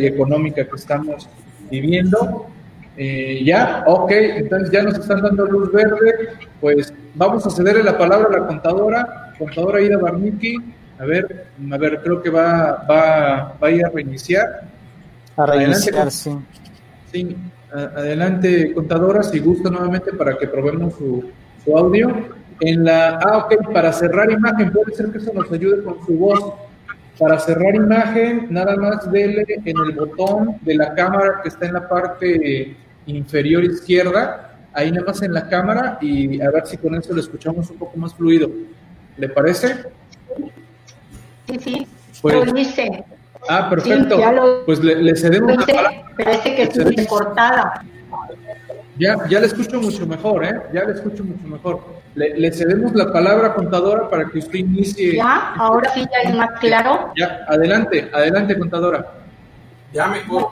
y económica que estamos viviendo. Eh, ya, ok, entonces ya nos están dando luz verde, pues vamos a cederle la palabra a la contadora, contadora Ida Barniki, a ver, a ver, creo que va, va, va a ir a reiniciar. A reiniciar, sí. Sí, adelante, contadora, si gusta nuevamente para que probemos su, su audio. En la, ah, ok, para cerrar imagen, puede ser que eso nos ayude con su voz. Para cerrar imagen, nada más dele en el botón de la cámara que está en la parte inferior izquierda, ahí nada más en la cámara y a ver si con eso lo escuchamos un poco más fluido. ¿Le parece? Sí, sí. Pues, dice. Ah, perfecto. pues le, cedemos la palabra. Parece que estoy cortada. Ya, ya le escucho mucho mejor, ¿eh? Ya le escucho mucho mejor. Le, cedemos la palabra, contadora, para que usted inicie. Ya, ahora sí ya es más claro. Ya, adelante, adelante, contadora. Ya mejor.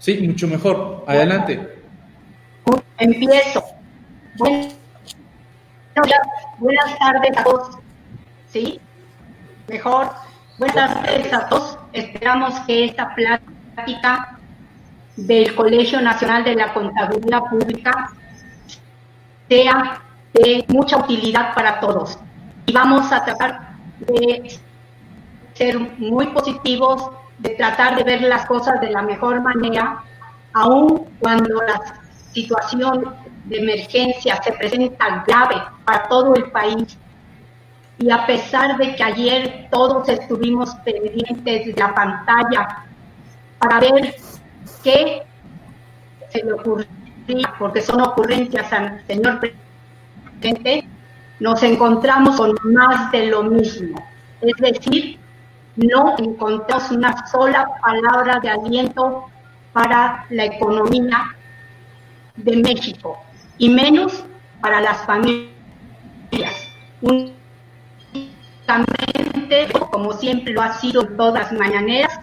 Sí, mucho mejor. Adelante. Empiezo. buenas tardes a todos. ¿Sí? Mejor. Buenas tardes a todos. Esperamos que esta plática del Colegio Nacional de la Contaduría Pública sea de mucha utilidad para todos. Y vamos a tratar de ser muy positivos, de tratar de ver las cosas de la mejor manera, aun cuando la situación de emergencia se presenta grave para todo el país. Y a pesar de que ayer todos estuvimos pendientes de la pantalla para ver qué se le ocurría, porque son ocurrencias al señor presidente, nos encontramos con más de lo mismo. Es decir, no encontramos una sola palabra de aliento para la economía de México y menos para las familias. Únicamente, como siempre lo ha sido en todas las mañaneras,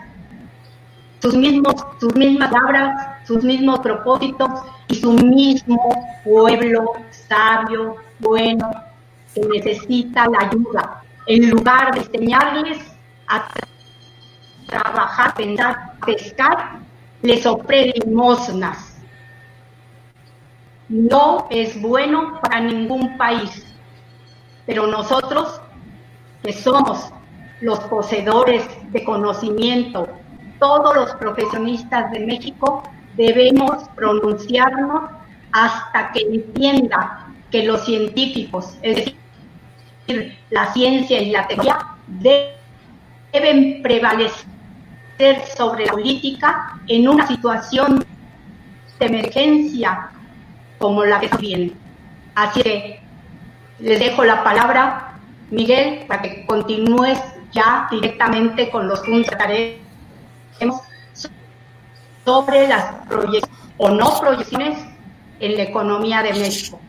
sus, mismos, sus mismas palabras, sus mismos propósitos y su mismo pueblo sabio, bueno, que necesita la ayuda. En lugar de enseñarles a trabajar, pensar, pescar, les ofrece limosnas. No es bueno para ningún país, pero nosotros, que somos los poseedores de conocimiento, todos los profesionistas de México debemos pronunciarnos hasta que entienda que los científicos, es decir, la ciencia y la teoría, deben prevalecer sobre la política en una situación de emergencia como la que viene. Así que les dejo la palabra, Miguel, para que continúes ya directamente con los puntos sobre las proyecciones o no proyecciones en la economía de México.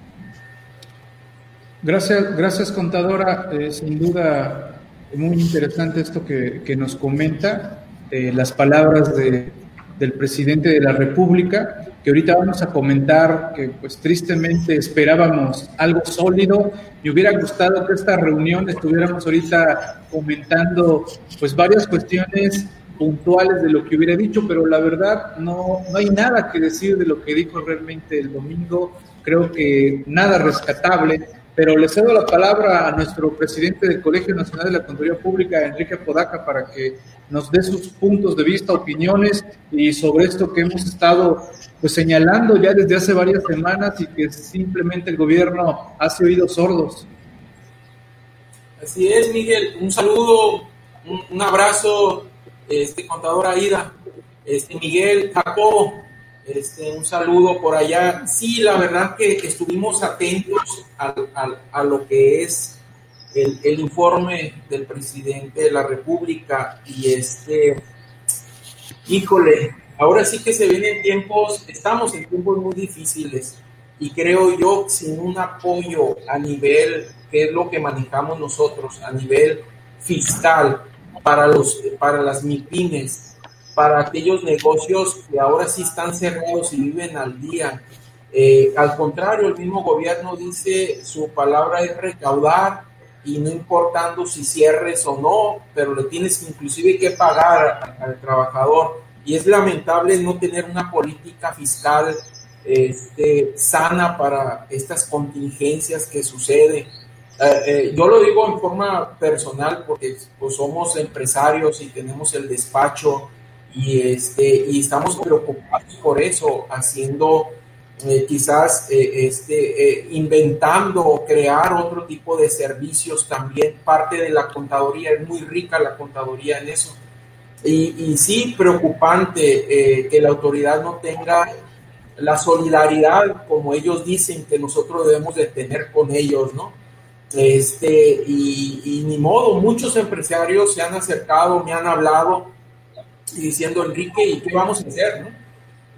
Gracias, gracias contadora. Eh, sin duda, muy interesante esto que, que nos comenta, eh, las palabras de, del presidente de la República, que ahorita vamos a comentar que pues tristemente esperábamos algo sólido. Me hubiera gustado que esta reunión estuviéramos ahorita comentando pues varias cuestiones puntuales de lo que hubiera dicho, pero la verdad no, no hay nada que decir de lo que dijo realmente el domingo. Creo que nada rescatable, pero le cedo la palabra a nuestro presidente del Colegio Nacional de la Contaduría Pública, Enrique Podaca, para que nos dé sus puntos de vista, opiniones y sobre esto que hemos estado pues señalando ya desde hace varias semanas y que simplemente el gobierno hace oídos sordos. Así es, Miguel. Un saludo, un abrazo este, contadora Ida, este, Miguel Jacobo, este, un saludo por allá. Sí, la verdad que estuvimos atentos a, lo que es el, el, informe del presidente de la República y este, híjole, ahora sí que se vienen tiempos, estamos en tiempos muy difíciles y creo yo sin un apoyo a nivel, que es lo que manejamos nosotros, a nivel fiscal, para, los, para las MIPIMES, para aquellos negocios que ahora sí están cerrados y viven al día. Eh, al contrario, el mismo gobierno dice su palabra es recaudar y no importando si cierres o no, pero le tienes inclusive que pagar al trabajador. Y es lamentable no tener una política fiscal este, sana para estas contingencias que suceden. Eh, eh, yo lo digo en forma personal porque pues, somos empresarios y tenemos el despacho y, este, y estamos preocupados por eso, haciendo eh, quizás este, inventando o crear otro tipo de servicios también. Parte de la contaduría, es muy rica la contaduría en eso. Y, y sí, preocupante que la autoridad no tenga la solidaridad, como ellos dicen que nosotros debemos de tener con ellos, ¿no? Este, y, ni modo, muchos empresarios se han acercado, me han hablado diciendo, Enrique, ¿y qué vamos a hacer?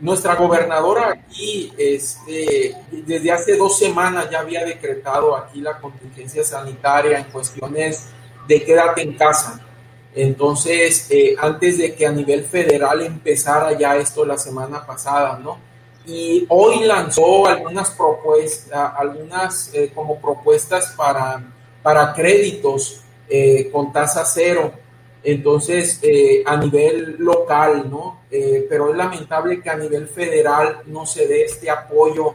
Nuestra gobernadora aquí, este, desde hace dos semanas ya había decretado aquí la contingencia sanitaria en cuestiones de quédate en casa. Entonces, eh, antes de que a nivel federal empezara ya esto la semana pasada, ¿no? Y hoy lanzó algunas propuestas, algunas eh, como propuestas para, para créditos eh, con tasa cero. Entonces, eh, a nivel local, ¿no? pero es lamentable que a nivel federal no se dé este apoyo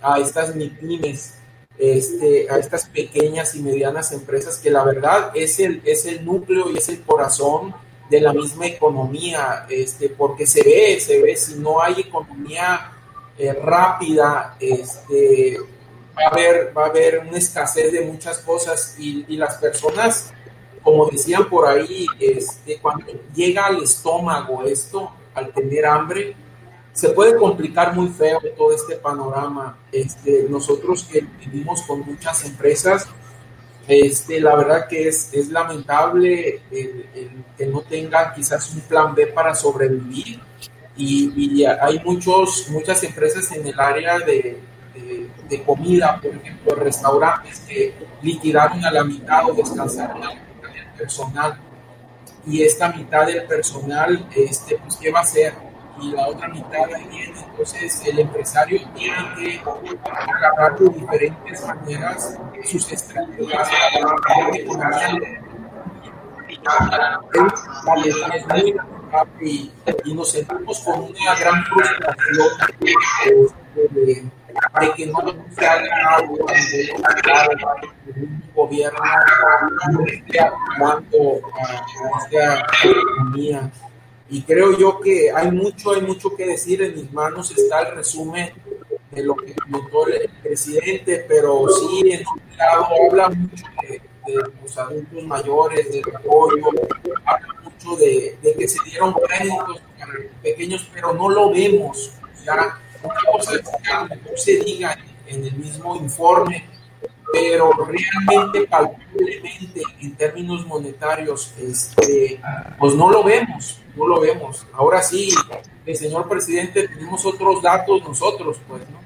a estas MIPIMES, este, a estas pequeñas y medianas empresas que la verdad es el, es el núcleo y es el corazón de la misma economía, este, porque se ve, se ve, si no hay economía eh, rápida, este, va, a haber, va a haber una escasez de muchas cosas y, las personas, como decían por ahí, este, cuando llega al estómago esto, al tener hambre, se puede complicar muy feo todo este panorama. Este, nosotros que vivimos con muchas empresas, este, la verdad que es, es lamentable que no tengan quizás un plan B para sobrevivir y, hay muchos, muchas empresas en el área de, de, comida, por ejemplo, restaurantes que liquidaron a la mitad o descansaron a personal. Y esta mitad del personal, este, pues, ¿qué va a hacer? Y la otra mitad viene. Entonces, el empresario tiene que agarrar de diferentes maneras sus estrategias para la economía. Y, nos sentimos con una gran frustración de, que no se haga algo un gobierno no esté a, esta economía. Y creo yo que hay mucho, hay mucho que decir. En mis manos está el resumen de lo que comentó el presidente, pero sí, en su lado habla mucho de, los adultos mayores, del apoyo, de, que se dieron créditos pequeños, pero no lo vemos. Cosa es que se diga en, el mismo informe, pero realmente, palpablemente, en términos monetarios, este, pues no lo vemos, no lo vemos. Ahora sí, el señor presidente, tenemos otros datos nosotros, pues, ¿no?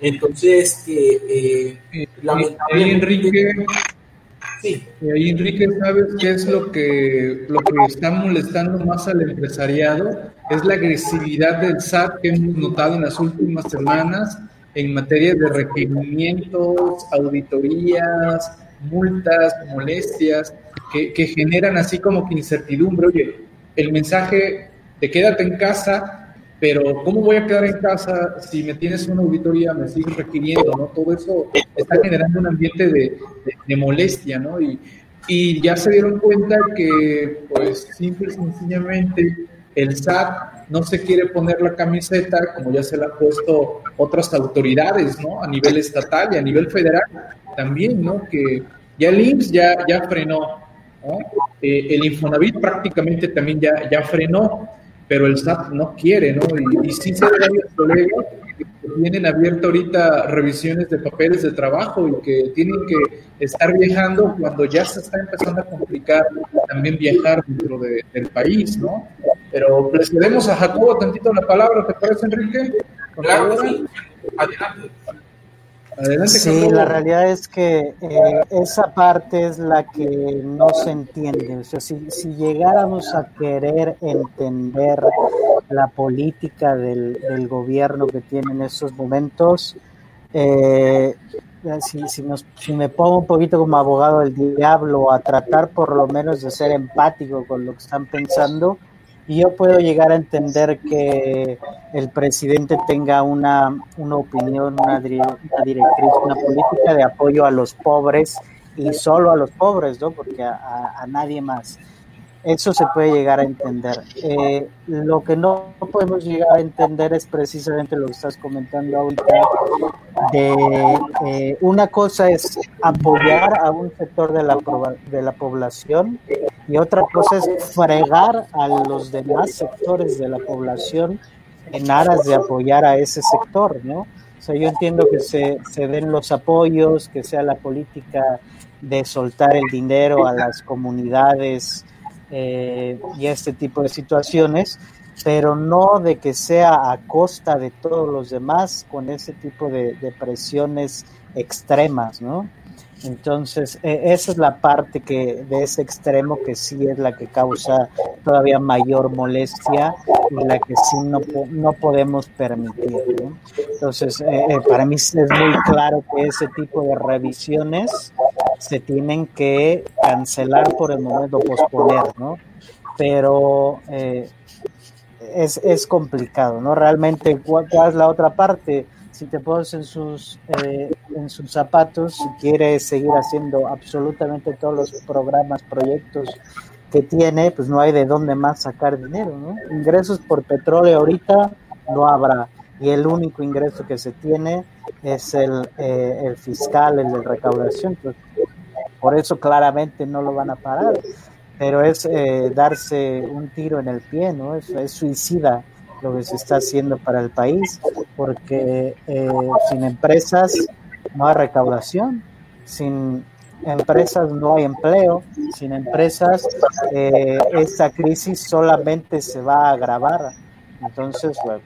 Entonces, que eh, lamentablemente... Sí. Y Enrique, ¿sabes qué es lo que, lo que está molestando más al empresariado? Es la agresividad del SAT que hemos notado en las últimas semanas en materia de requerimientos, auditorías, multas, molestias, que, que generan así como que incertidumbre. Oye, el mensaje de quédate en casa pero ¿cómo voy a quedar en casa si me tienes una auditoría, me sigues requiriendo, ¿no? Todo eso está generando un ambiente de, molestia, ¿no? Y, y, ya se dieron cuenta que, pues, simple y sencillamente, el SAT no se quiere poner la camiseta como ya se la han puesto otras autoridades, ¿no? A nivel estatal y a nivel federal también, ¿no? Que ya el IMSS ya, ya frenó. Eh, el Infonavit prácticamente también ya, ya frenó pero el SAT no quiere, ¿no? Y, sí se ve varios colegas que tienen abierto ahorita revisiones de papeles de trabajo y que tienen que estar viajando cuando ya se está empezando a complicar también viajar dentro del país, ¿no? Pero le cedemos a Jacobo tantito la palabra, ¿te parece, Enrique? Claro, sí. Adelante sí, la realidad es que eh, esa parte es la que no se entiende. O sea, si, si llegáramos a querer entender la política del, del, gobierno que tiene en esos momentos, eh, si, si, nos, si me pongo un poquito como abogado del diablo a tratar por lo menos de ser empático con lo que están pensando, yo puedo llegar a entender que el presidente tenga una, una opinión, una, directriz, una política de apoyo a los pobres y solo a los pobres, ¿no? Porque a nadie más. Eso se puede llegar a entender. Eh, lo que no podemos llegar a entender es precisamente lo que estás comentando ahorita. De, eh, una cosa es apoyar a un sector de la, de la población y otra cosa es fregar a los demás sectores de la población en aras de apoyar a ese sector, ¿no? O sea, yo entiendo que se, se den los apoyos, que sea la política de soltar el dinero a las comunidades eh, y este tipo de situaciones, pero no de que sea a costa de todos los demás con ese tipo de, presiones extremas, ¿no? Entonces, e, esa es la parte que de ese extremo que sí es la que causa todavía mayor molestia y la que sí no, no podemos permitir. Entonces, eh, para mí es muy claro que ese tipo de revisiones se tienen que cancelar por el momento, posponer, ¿no? Pero eh, es, es, complicado, ¿no? Realmente, ¿cuál, es la otra parte? Si te pones en sus, eh, en sus zapatos, si quieres seguir haciendo absolutamente todos los programas, proyectos que tiene, pues no hay de dónde más sacar dinero, ¿no? Ingresos por petróleo ahorita no habrá y el único ingreso que se tiene es el, eh, el fiscal, el de recaudación. Pues, por eso claramente no lo van a parar, pero es eh, darse un tiro en el pie, ¿no? Es, es, suicida lo que se está haciendo para el país, porque eh, sin empresas no hay recaudación, sin empresas no hay empleo, sin empresas esta crisis solamente se va a agravar. Entonces, bueno,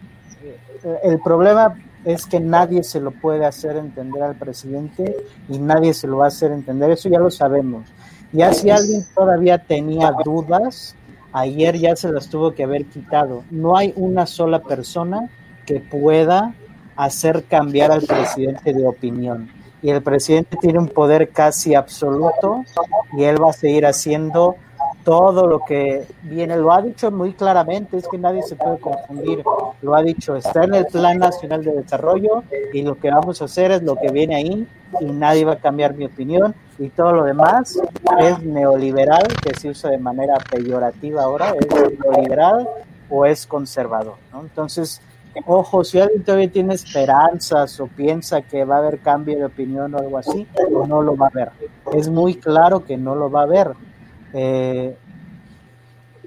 el problema es que nadie se lo puede hacer entender al presidente y nadie se lo va a hacer entender, eso ya lo sabemos. Ya si alguien todavía tenía dudas, ayer ya se las tuvo que haber quitado. No hay una sola persona que pueda hacer cambiar al presidente de opinión. Y el presidente tiene un poder casi absoluto y él va a seguir haciendo todo lo que viene, lo ha dicho muy claramente, es que nadie se puede confundir, lo ha dicho, está en el Plan Nacional de Desarrollo y lo que vamos a hacer es lo que viene ahí y nadie va a cambiar mi opinión y todo lo demás es neoliberal, que se usa de manera peyorativa ahora, es neoliberal o es conservador. Entonces, ojo, si alguien todavía tiene esperanzas o piensa que va a haber cambio de opinión o algo así, no lo va a ver. Es muy claro que no lo va a ver eh,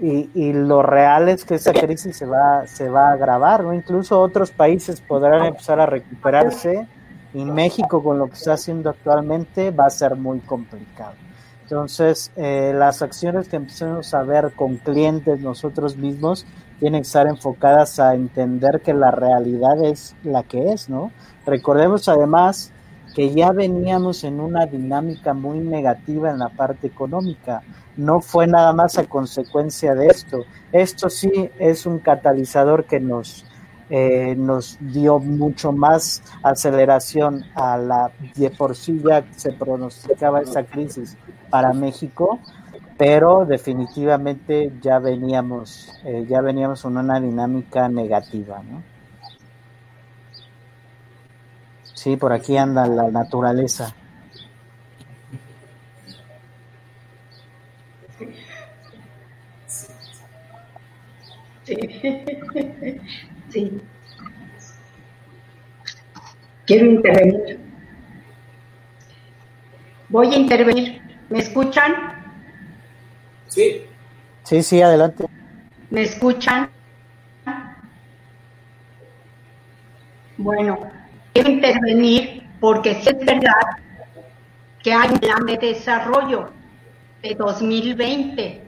y, lo real es que esa crisis se va, se va a agravar, ¿no? Incluso otros países podrán empezar a recuperarse y México con lo que está haciendo actualmente va a ser muy complicado. Entonces, eh, las acciones que empecemos a ver con clientes nosotros mismos tienen que estar enfocadas a entender que la realidad es la que es, ¿no? Recordemos además que ya veníamos en una dinámica muy negativa en la parte económica no fue nada más a consecuencia de esto. Esto sí es un catalizador que nos, eh, nos dio mucho más aceleración a la de por sí ya se pronosticaba esa crisis para México, pero definitivamente ya veníamos, eh, ya veníamos en una dinámica negativa, ¿no? Sí, por aquí anda la naturaleza. Sí. sí. Quiero intervenir. Voy a intervenir. ¿Me escuchan? Sí. Sí, sí, adelante. ¿Me escuchan? Bueno, quiero intervenir porque es verdad que hay un plan de desarrollo de 2020,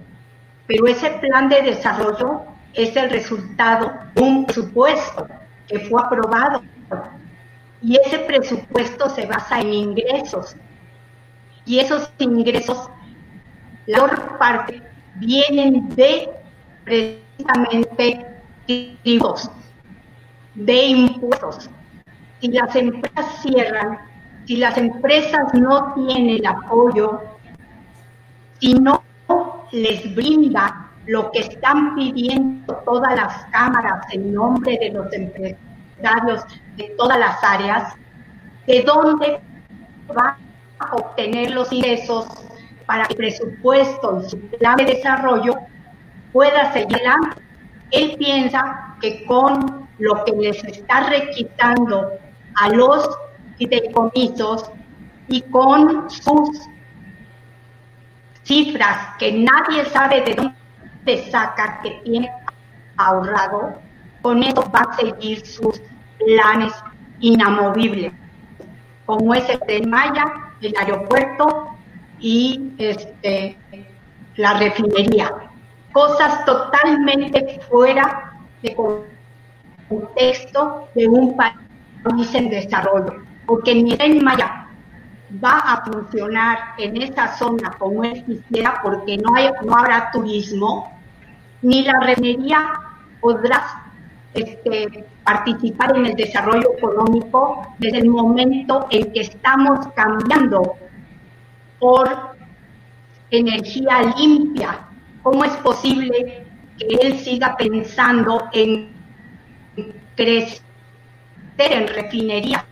pero ese plan de desarrollo es el resultado de un presupuesto que fue aprobado. Y ese presupuesto se basa en ingresos. Y esos ingresos, la otra parte, vienen de precisamente de impuestos. Si las empresas cierran, si las empresas no tienen apoyo, si no les brinda lo que están pidiendo todas las cámaras en nombre de los empresarios de todas las áreas, ¿de dónde va a obtener los ingresos para el presupuesto y su plan de desarrollo pueda seguir Él piensa que con lo que les está requisando a los fideicomisos y con sus cifras que nadie sabe de dónde saca que tiene ahorrado, con eso va a seguir sus planes inamovibles, como es el de Maya, el aeropuerto y este, la refinería. Cosas totalmente fuera de contexto de un país en desarrollo, porque ni en Maya va a funcionar en esa zona como él quisiera porque no, hay, no habrá turismo, ni la refinería podrá este, participar en el desarrollo económico desde el momento en que estamos cambiando por energía limpia. ¿Cómo es posible que él siga pensando en crecer en refinerías?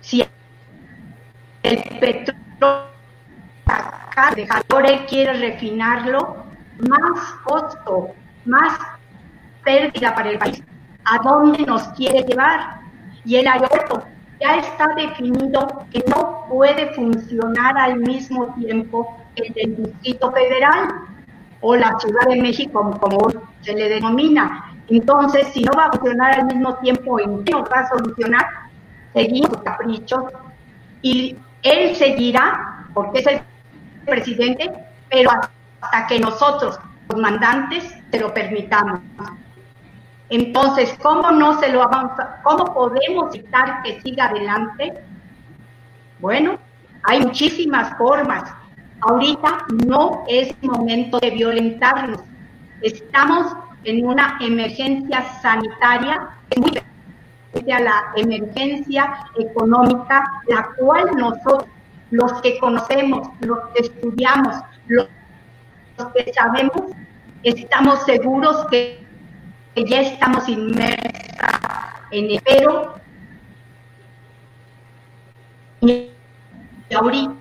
Si el petróleo de quiere refinarlo, más costo, más pérdida para el país. ¿A dónde nos quiere llevar? Y el aeropuerto ya está definido que no puede funcionar al mismo tiempo el del Distrito Federal o la Ciudad de México, como se le denomina. Entonces, si no va a funcionar al mismo tiempo, ¿en qué nos va a solucionar? Seguimos caprichos y él seguirá, porque es el presidente, pero hasta que nosotros, los mandantes, se lo permitamos. Entonces, ¿cómo no se lo avanza? ¿Cómo podemos evitar que siga adelante? Bueno, hay muchísimas formas. Ahorita no es momento de violentarnos. Estamos en una emergencia sanitaria muy a la emergencia económica, la cual nosotros, los que conocemos, los que estudiamos, los que sabemos, estamos seguros que ya estamos inmersas en el pero y ahorita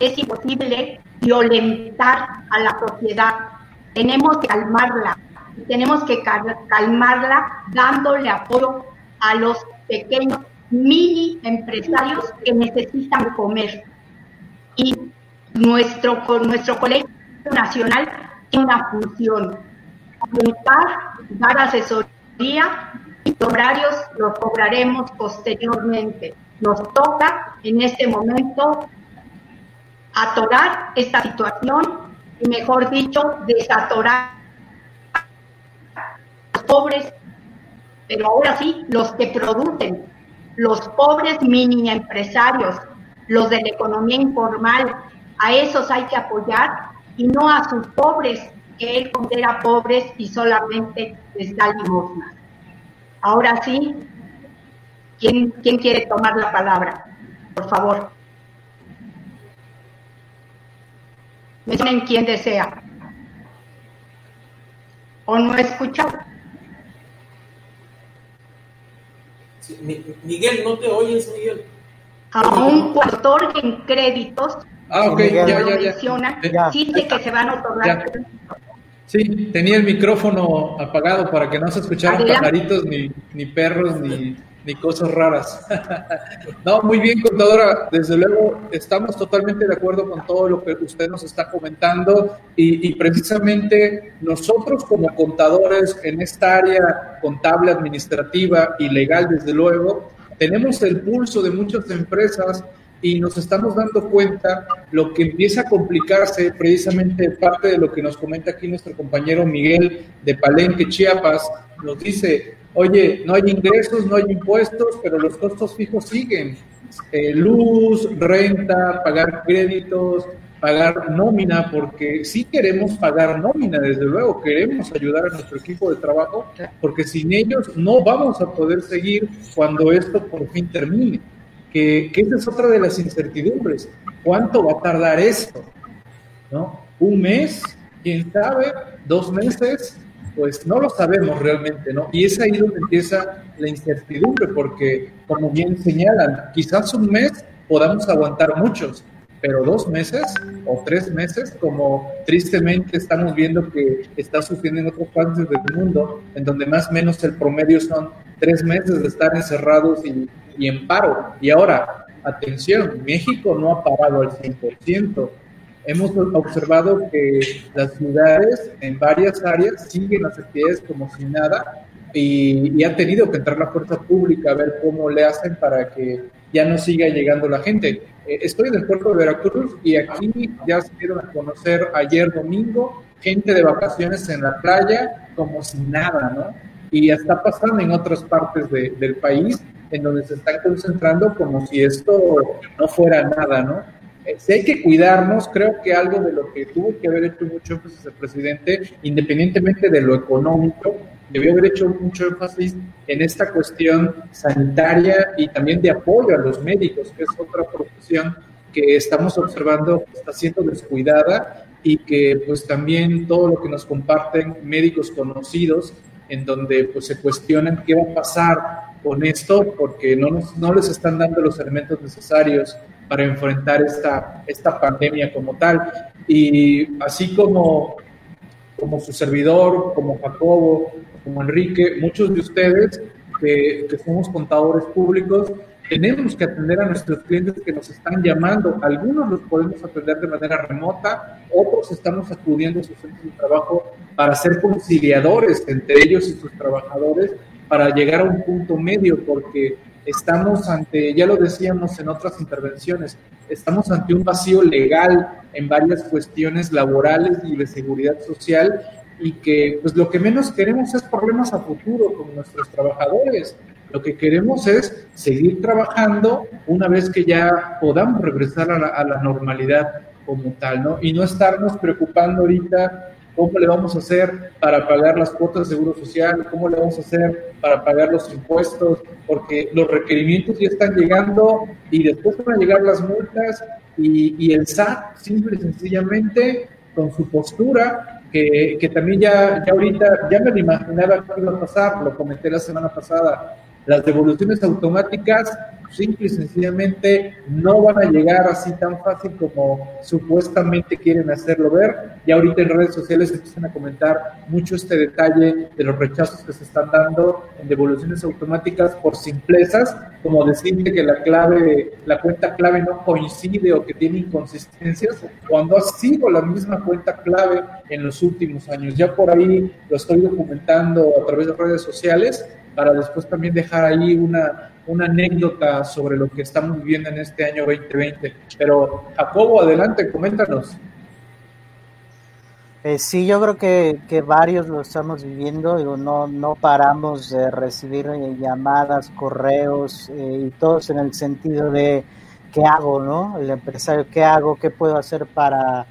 es imposible violentar a la sociedad. Tenemos que calmarla, tenemos que calmarla dándole apoyo a los pequeños mini empresarios que necesitan comer. Y nuestro, nuestro Colegio Nacional tiene una función, dar asesoría y horarios los cobraremos posteriormente. Nos toca en este momento atorar esta situación y mejor dicho, desatorar los pobres, pero ahora sí, los que producen, los pobres mini empresarios, los de la economía informal, a esos hay que apoyar y no a sus pobres que él considera pobres y solamente les da limosna. Ahora sí, ¿quién, ¿quién quiere tomar la palabra? Por favor. En quién desea. ¿O no escucha? Miguel, no te oyes, Miguel. A un cuartor en créditos. Ah, ok, ya, ya, ya. Dice que se van a otorgar. Sí, tenía el micrófono apagado para que no se escucharan pajaritos, ni, ni perros, ni, ni cosas raras. no, muy bien, contadora. Desde luego, estamos totalmente de acuerdo con todo lo que usted nos está comentando y, precisamente nosotros como contadores en esta área contable, administrativa y legal, desde luego, tenemos el pulso de muchas empresas y nos estamos dando cuenta lo que empieza a complicarse precisamente parte de lo que nos comenta aquí nuestro compañero Miguel de Palenque, Chiapas, nos dice, oye, no hay ingresos, no hay impuestos, pero los costos fijos siguen. Eh, luz, renta, pagar créditos, pagar nómina, porque sí queremos pagar nómina, desde luego, queremos ayudar a nuestro equipo de trabajo, porque sin ellos no vamos a poder seguir cuando esto por fin termine. Que, que esa es otra de las incertidumbres. ¿Cuánto va a tardar esto? ¿No? ¿Un mes? ¿Quién sabe? ¿Dos meses? Pues no lo sabemos realmente, ¿no? Y es ahí donde empieza la incertidumbre, porque como bien señalan, quizás un mes podamos aguantar muchos, pero dos meses o tres meses, como tristemente estamos viendo que está sucediendo en otros países del mundo, en donde más o menos el promedio son tres meses de estar encerrados y, y en paro. Y ahora, atención, México no ha parado al 100%. Hemos observado que las ciudades en varias áreas siguen las actividades como si nada y, y ha tenido que entrar la fuerza pública a ver cómo le hacen para que ya no siga llegando la gente. Eh, estoy en el puerto de Veracruz y aquí ya se dieron a conocer ayer domingo gente de vacaciones en la playa como si nada, ¿no? Y está pasando en otras partes del país en donde se están concentrando como si esto no fuera nada, ¿no? Si hay que cuidarnos, creo que algo de lo que tuvo que haber hecho mucho énfasis el presidente, independientemente de lo económico, debió haber hecho mucho énfasis en esta cuestión sanitaria y también de apoyo a los médicos, que es otra profesión que estamos observando que está siendo descuidada y que pues también todo lo que nos comparten médicos conocidos en donde pues se cuestionan qué va a pasar con esto porque no, nos, no les están dando los elementos necesarios para enfrentar esta, esta pandemia como tal. Y así como, como su servidor, como Jacobo, como Enrique, muchos de ustedes que, que somos contadores públicos, tenemos que atender a nuestros clientes que nos están llamando. Algunos los podemos atender de manera remota, otros estamos acudiendo a sus centros de trabajo para ser conciliadores entre ellos y sus trabajadores para llegar a un punto medio, porque estamos ante, ya lo decíamos en otras intervenciones, estamos ante un vacío legal en varias cuestiones laborales y de seguridad social y que pues lo que menos queremos es problemas a futuro con nuestros trabajadores. Lo que queremos es seguir trabajando una vez que ya podamos regresar a la, a la normalidad como tal, ¿no? Y no estarnos preocupando ahorita cómo le vamos a hacer para pagar las cuotas de seguro social, cómo le vamos a hacer para pagar los impuestos, porque los requerimientos ya están llegando y después van a llegar las multas y, el SAT simple y sencillamente con su postura que, que, también ya, ya ahorita, ya me lo imaginaba que iba a pasar, lo comenté la semana pasada, las devoluciones automáticas simple y sencillamente no van a llegar así tan fácil como supuestamente quieren hacerlo ver. Y ahorita en redes sociales empiezan a comentar mucho este detalle de los rechazos que se están dando en devoluciones automáticas por simplezas, como decirte que la clave, la cuenta clave no coincide o que tiene inconsistencias, cuando ha sido la misma cuenta clave en los últimos años. Ya por ahí lo estoy documentando a través de redes sociales para después también dejar ahí una, una anécdota sobre lo que estamos viviendo en este año 2020. Pero Jacobo, adelante, coméntanos. Eh, sí, yo creo que, que, varios lo estamos viviendo, digo, no, no paramos de recibir eh, llamadas, correos eh, y todos en el sentido de qué hago, ¿no? El empresario, ¿qué hago? ¿Qué puedo hacer para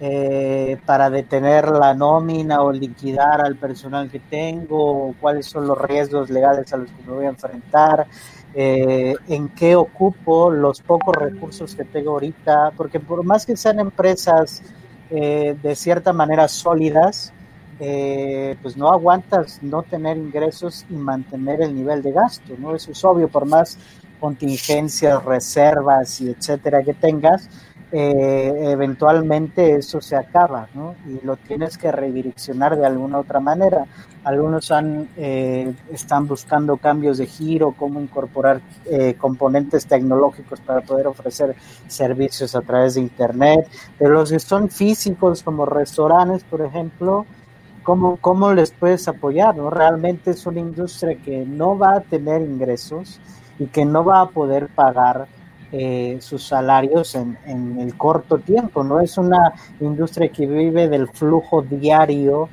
eh, para detener la nómina o liquidar al personal que tengo, cuáles son los riesgos legales a los que me voy a enfrentar, eh, en qué ocupo los pocos recursos que tengo ahorita, porque por más que sean empresas eh, de cierta manera sólidas, eh, pues no aguantas no tener ingresos y mantener el nivel de gasto, ¿no? Eso es obvio, por más contingencias, reservas y etcétera que tengas, eh, eventualmente eso se acaba, ¿no? Y lo tienes que redireccionar de alguna otra manera. Algunos han, eh, están buscando cambios de giro, cómo incorporar eh, componentes tecnológicos para poder ofrecer servicios a través de Internet. Pero los que son físicos, como restaurantes, por ejemplo, ¿cómo, cómo les puedes apoyar? ¿no? Realmente es una industria que no va a tener ingresos y que no va a poder pagar eh, sus salarios en, el corto tiempo, no es una industria que vive del flujo diario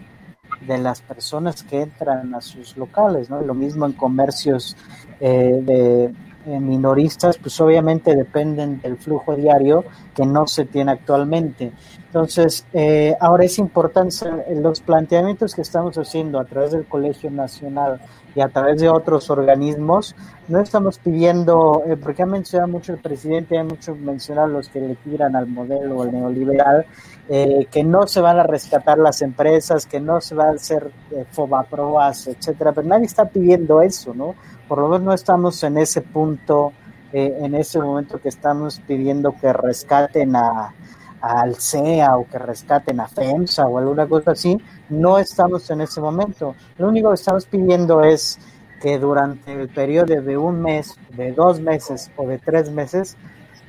de las personas que entran a sus locales, ¿no? Lo mismo en comercios eh, de minoristas, pues obviamente dependen del flujo diario que no se tiene actualmente. Entonces, eh, ahora es importante los planteamientos que estamos haciendo a través del Colegio Nacional y a través de otros organismos, no estamos pidiendo, eh, porque ha mencionado mucho el presidente, ha mucho mencionado los que le tiran al modelo neoliberal, eh, que no se van a rescatar las empresas, que no se va a hacer eh, fobaproas, etcétera, pero nadie está pidiendo eso, ¿no? Por lo menos no estamos en ese punto, eh, en ese momento que estamos pidiendo que rescaten a, al CEA o que rescaten a FEMSA o alguna cosa así, no estamos en ese momento. Lo único que estamos pidiendo es que durante el periodo de un mes, de dos meses o de tres meses,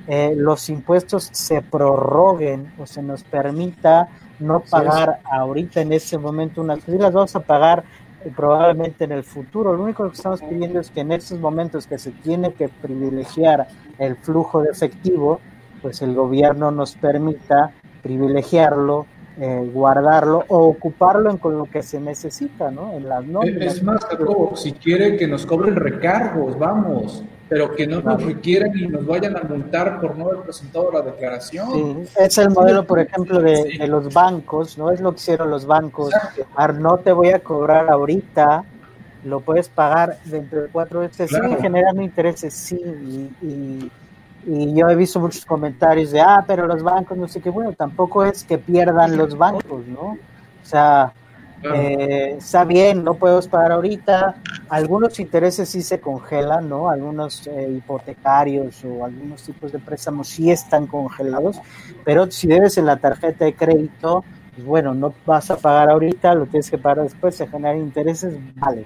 eh, los impuestos se prorroguen o se nos permita no pagar ahorita en ese momento unas cosas, las vamos a pagar eh, probablemente en el futuro. Lo único que estamos pidiendo es que en esos momentos que se tiene que privilegiar el flujo de efectivo, pues el gobierno nos permita privilegiarlo, eh, guardarlo o ocuparlo en con lo que se necesita, ¿no? En las Es más, si quiere que nos cobren recargos, vamos pero que no nos requieran y nos vayan a multar por no haber presentado la declaración. es el modelo, por ejemplo, de, los bancos, ¿no? Es lo que hicieron los bancos. no te voy a cobrar ahorita, lo puedes pagar dentro de cuatro meses. Siguen generando intereses, sí, y, y, yo he visto muchos comentarios de, ah, pero los bancos, no sé qué, bueno, tampoco es que pierdan los bancos, ¿no? O sea, eh, está bien, no podemos pagar ahorita. Algunos intereses sí se congelan, ¿no? Algunos eh, hipotecarios o algunos tipos de préstamos sí están congelados, pero si debes en la tarjeta de crédito, pues bueno, no vas a pagar ahorita, lo tienes que pagar después, se generan intereses, vale.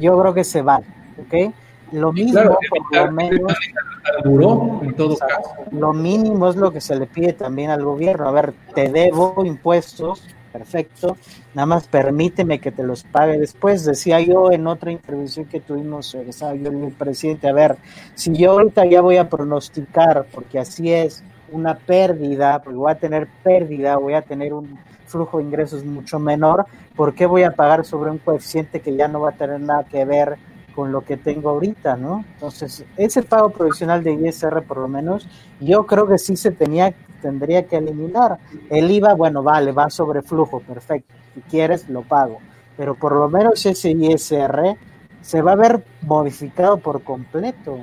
yo creo que se vale, ¿ok? Lo mismo, lo menos, en todo caso. Lo mínimo es lo que se le pide también al gobierno. A ver, te debo impuestos, perfecto, nada más permíteme que te los pague después. Decía yo en otra intervención que tuvimos, eh, estaba yo el presidente, a ver, si yo ahorita ya voy a pronosticar, porque así es, una pérdida, porque voy a tener pérdida, voy a tener un flujo de ingresos mucho menor, ¿por qué voy a pagar sobre un coeficiente que ya no va a tener nada que ver con lo que tengo ahorita, ¿no? Entonces, ese pago provisional de ISR, por lo menos, yo creo que sí se tenía, tendría que eliminar. El IVA, bueno, vale, va sobre flujo, perfecto. Si quieres, lo pago. Pero por lo menos ese ISR se va a ver modificado por completo.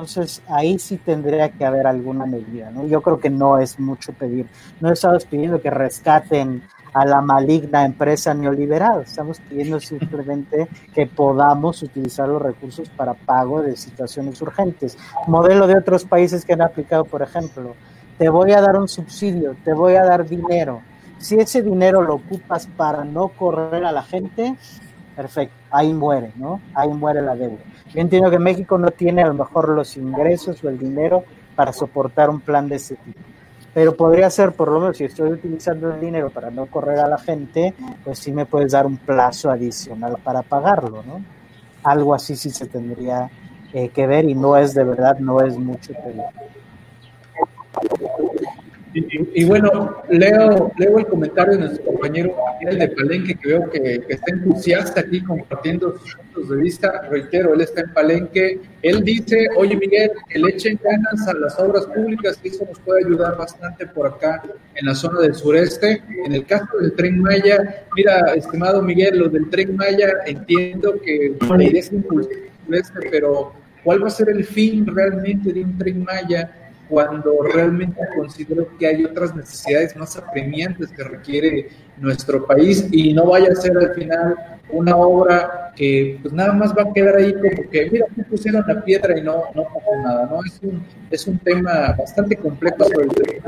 Entonces, ahí sí tendría que haber alguna medida, ¿no? Yo creo que no es mucho pedir. No estamos pidiendo que rescaten a la maligna empresa neoliberal. Estamos pidiendo simplemente que podamos utilizar los recursos para pago de situaciones urgentes. Modelo de otros países que han aplicado, por ejemplo, te voy a dar un subsidio, te voy a dar dinero. Si ese dinero lo ocupas para no correr a la gente, perfecto, ahí muere, ¿no? Ahí muere la deuda. Yo entiendo que México no tiene a lo mejor los ingresos o el dinero para soportar un plan de ese tipo pero podría ser, por lo menos, si estoy utilizando el dinero para no correr a la gente, pues sí me puedes dar un plazo adicional para pagarlo, ¿no? Algo así sí se tendría eh, que ver y no es de verdad, no es mucho pedir. Y, bueno, leo, leo el comentario de nuestro compañero Miguel de Palenque, que veo que, está entusiasta aquí compartiendo sus puntos de vista. Reitero, él está en Palenque. Él dice, oye Miguel, que le echen ganas a las obras públicas, que eso nos puede ayudar bastante por acá en la zona del sureste. En el caso del tren Maya, mira, estimado Miguel, lo del tren Maya, entiendo que la idea es sureste, pero ¿cuál va a ser el fin realmente de un tren Maya? Cuando realmente considero que hay otras necesidades más apremiantes que requiere nuestro país y no vaya a ser al final una obra que pues nada más va a quedar ahí como que mira que pusieron la piedra y no, no pasó nada, ¿no? Es un, es un tema bastante complejo sobre el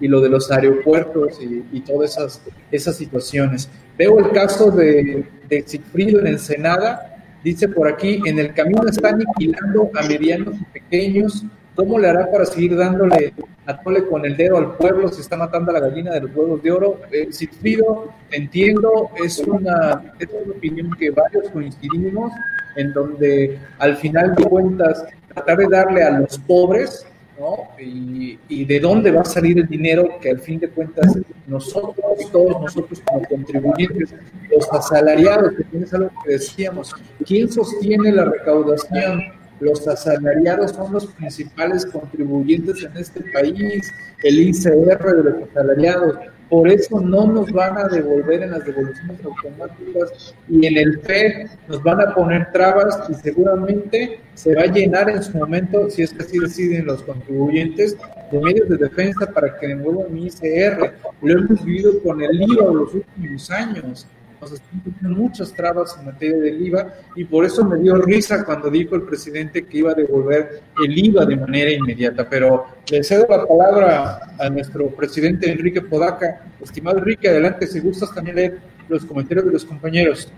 y lo de los aeropuertos y, y, todas esas, esas situaciones. Veo el caso de, de Sigfrido en Ensenada, dice por aquí, en el camino están aniquilando a medianos y pequeños ¿Cómo le hará para seguir dándole a tole con el dedo al pueblo? Se está matando a la gallina de los huevos de oro. Eh, Sigfrido, entiendo, es una, es una opinión que varios coincidimos, en donde al final de cuentas tratar de darle a los pobres, ¿no? Y, y, de dónde va a salir el dinero que al fin de cuentas nosotros, todos nosotros como contribuyentes, los asalariados, que tienes algo que decíamos, ¿quién sostiene la recaudación? Los asalariados son los principales contribuyentes en este país, el ICR de los asalariados. Por eso no nos van a devolver en las devoluciones automáticas y en el FED nos van a poner trabas y seguramente se va a llenar en su momento, si es que así deciden los contribuyentes, de medios de defensa para que devuelvan mi ICR. Lo hemos vivido con el IVA los últimos años nos están muchas trabas en materia del IVA y por eso me dio risa cuando dijo el presidente que iba a devolver el IVA de manera inmediata. Pero le cedo la palabra a nuestro presidente Enrique Podaca. Estimado Enrique, adelante, si gustas también leer los comentarios de los compañeros.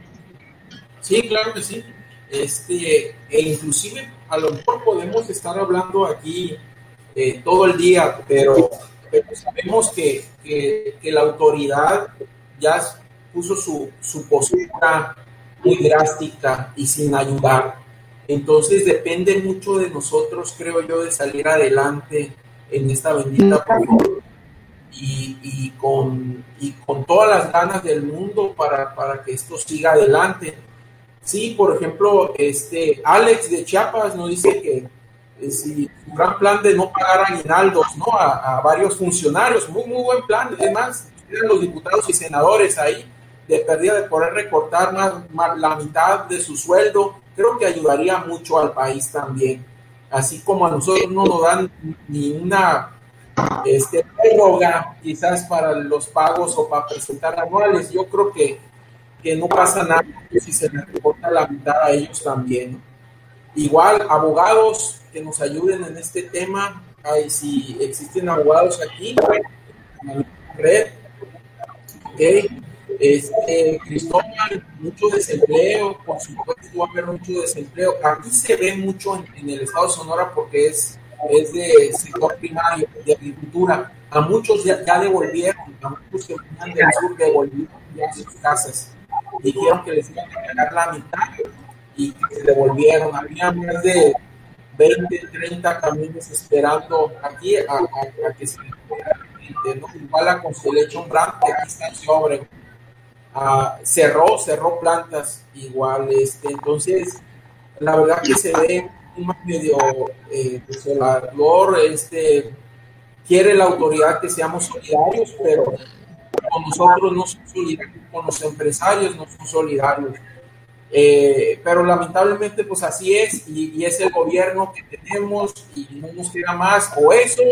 Sí, claro que sí. Este, e inclusive a lo mejor podemos estar hablando aquí eh, todo el día, pero, sabemos que, que, que, la autoridad ya puso su, su postura muy drástica y sin ayudar. Entonces depende mucho de nosotros, creo yo, de salir adelante en esta bendita y, y, con, y con todas las ganas del mundo para, para que esto siga adelante. Sí, por ejemplo, este Alex de Chiapas nos dice que eh, si un gran plan de no pagar aguinaldos ¿no? A, a, varios funcionarios, muy, muy buen plan, además, los diputados y senadores ahí, de pérdida de poder recortar más, la mitad de su sueldo, creo que ayudaría mucho al país también. Así como a nosotros no nos dan ni una este, prórroga quizás para los pagos o para presentar anuales, yo creo que, que no pasa nada si se le recorta la mitad a ellos también. Igual, abogados que nos ayuden en este tema, Ay, si existen abogados aquí, en la red, okay este, Cristóbal, mucho desempleo, por supuesto va a haber mucho desempleo. Aquí se ve mucho en, el estado de Sonora porque es, es de sector primario, de agricultura. A muchos ya, devolvieron, a muchos que venían del sur devolvieron ya sus casas. Dijeron que les iban a pagar la mitad y que se devolvieron. Había más de 20, 30 camiones esperando aquí a, que se ¿no? Igual a Constellation Brand, que aquí está sobre Ah, cerró, cerró plantas igual, este, entonces la verdad que se ve un medio eh, desolador, este, quiere la autoridad que seamos solidarios, pero con nosotros no son solidarios, con los empresarios no son solidarios. Eh, pero lamentablemente pues así es y, es el gobierno que tenemos y no nos queda más o eso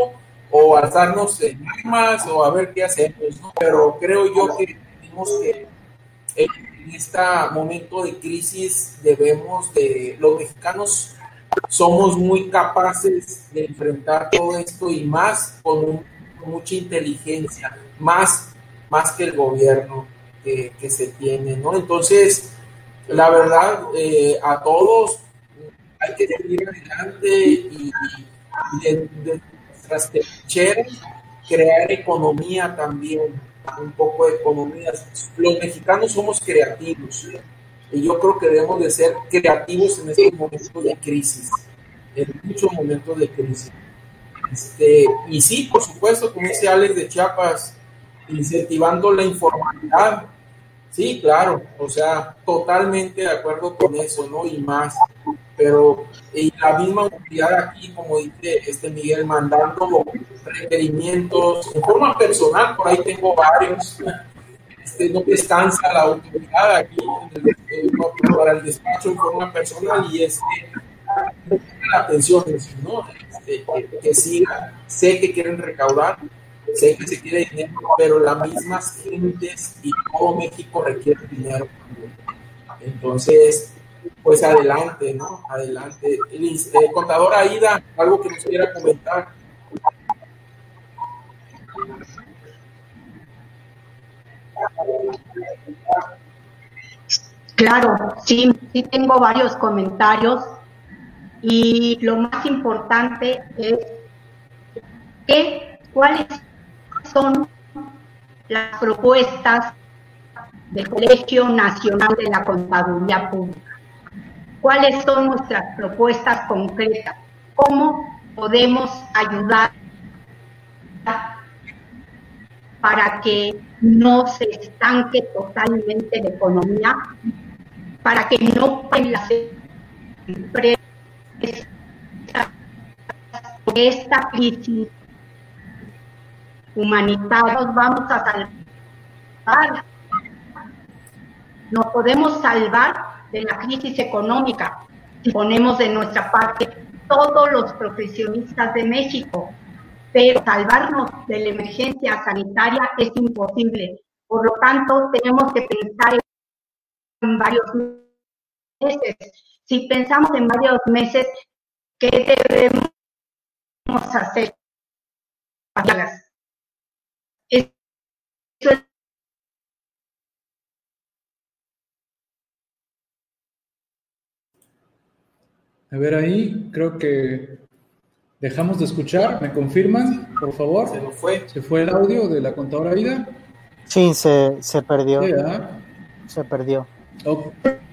o alzarnos en armas o a ver qué hacemos, pero creo yo que tenemos que en este momento de crisis debemos de, los mexicanos somos muy capaces de enfrentar todo esto y más con, mucha inteligencia, más, más que el gobierno que, se tiene, ¿no? Entonces, la verdad, eh, a todos hay que seguir adelante y, de, de nuestras crear economía también un poco de economía. Los mexicanos somos creativos y yo creo que debemos de ser creativos en estos momentos de crisis, en muchos momentos de crisis. Este, y sí, por supuesto, como dice Alex de Chiapas, incentivando la informalidad. Sí, claro, o sea, totalmente de acuerdo con eso, ¿no? Y más pero y la misma autoridad aquí, como dice este Miguel, mandando requerimientos en forma personal, por ahí tengo varios, este, no descansa la autoridad aquí para el despacho en forma personal y es que la atención, ¿no? Este, que, que siga, sé que quieren recaudar, sé que se quiere dinero, pero las mismas gentes y todo México requiere dinero. Entonces, pues adelante, ¿no? Adelante. Eh, contadora Aida, algo que nos quiera comentar. Claro, sí, sí tengo varios comentarios y lo más importante es cuáles son las propuestas del Colegio Nacional de la Contaduría Pública cuáles son nuestras propuestas concretas, cómo podemos ayudar para que no se estanque totalmente la economía, para que no las empresas esta crisis humanitaria nos vamos a salvar. Nos podemos salvar de la crisis económica ponemos de nuestra parte todos los profesionistas de México, pero salvarnos de la emergencia sanitaria es imposible. Por lo tanto, tenemos que pensar en varios meses. Si pensamos en varios meses, ¿qué debemos hacer? A ver ahí, creo que dejamos de escuchar. ¿Me confirman, por favor? Se fue. ¿Se fue el audio de la contadora Vida? Sí, se, se perdió. Se perdió.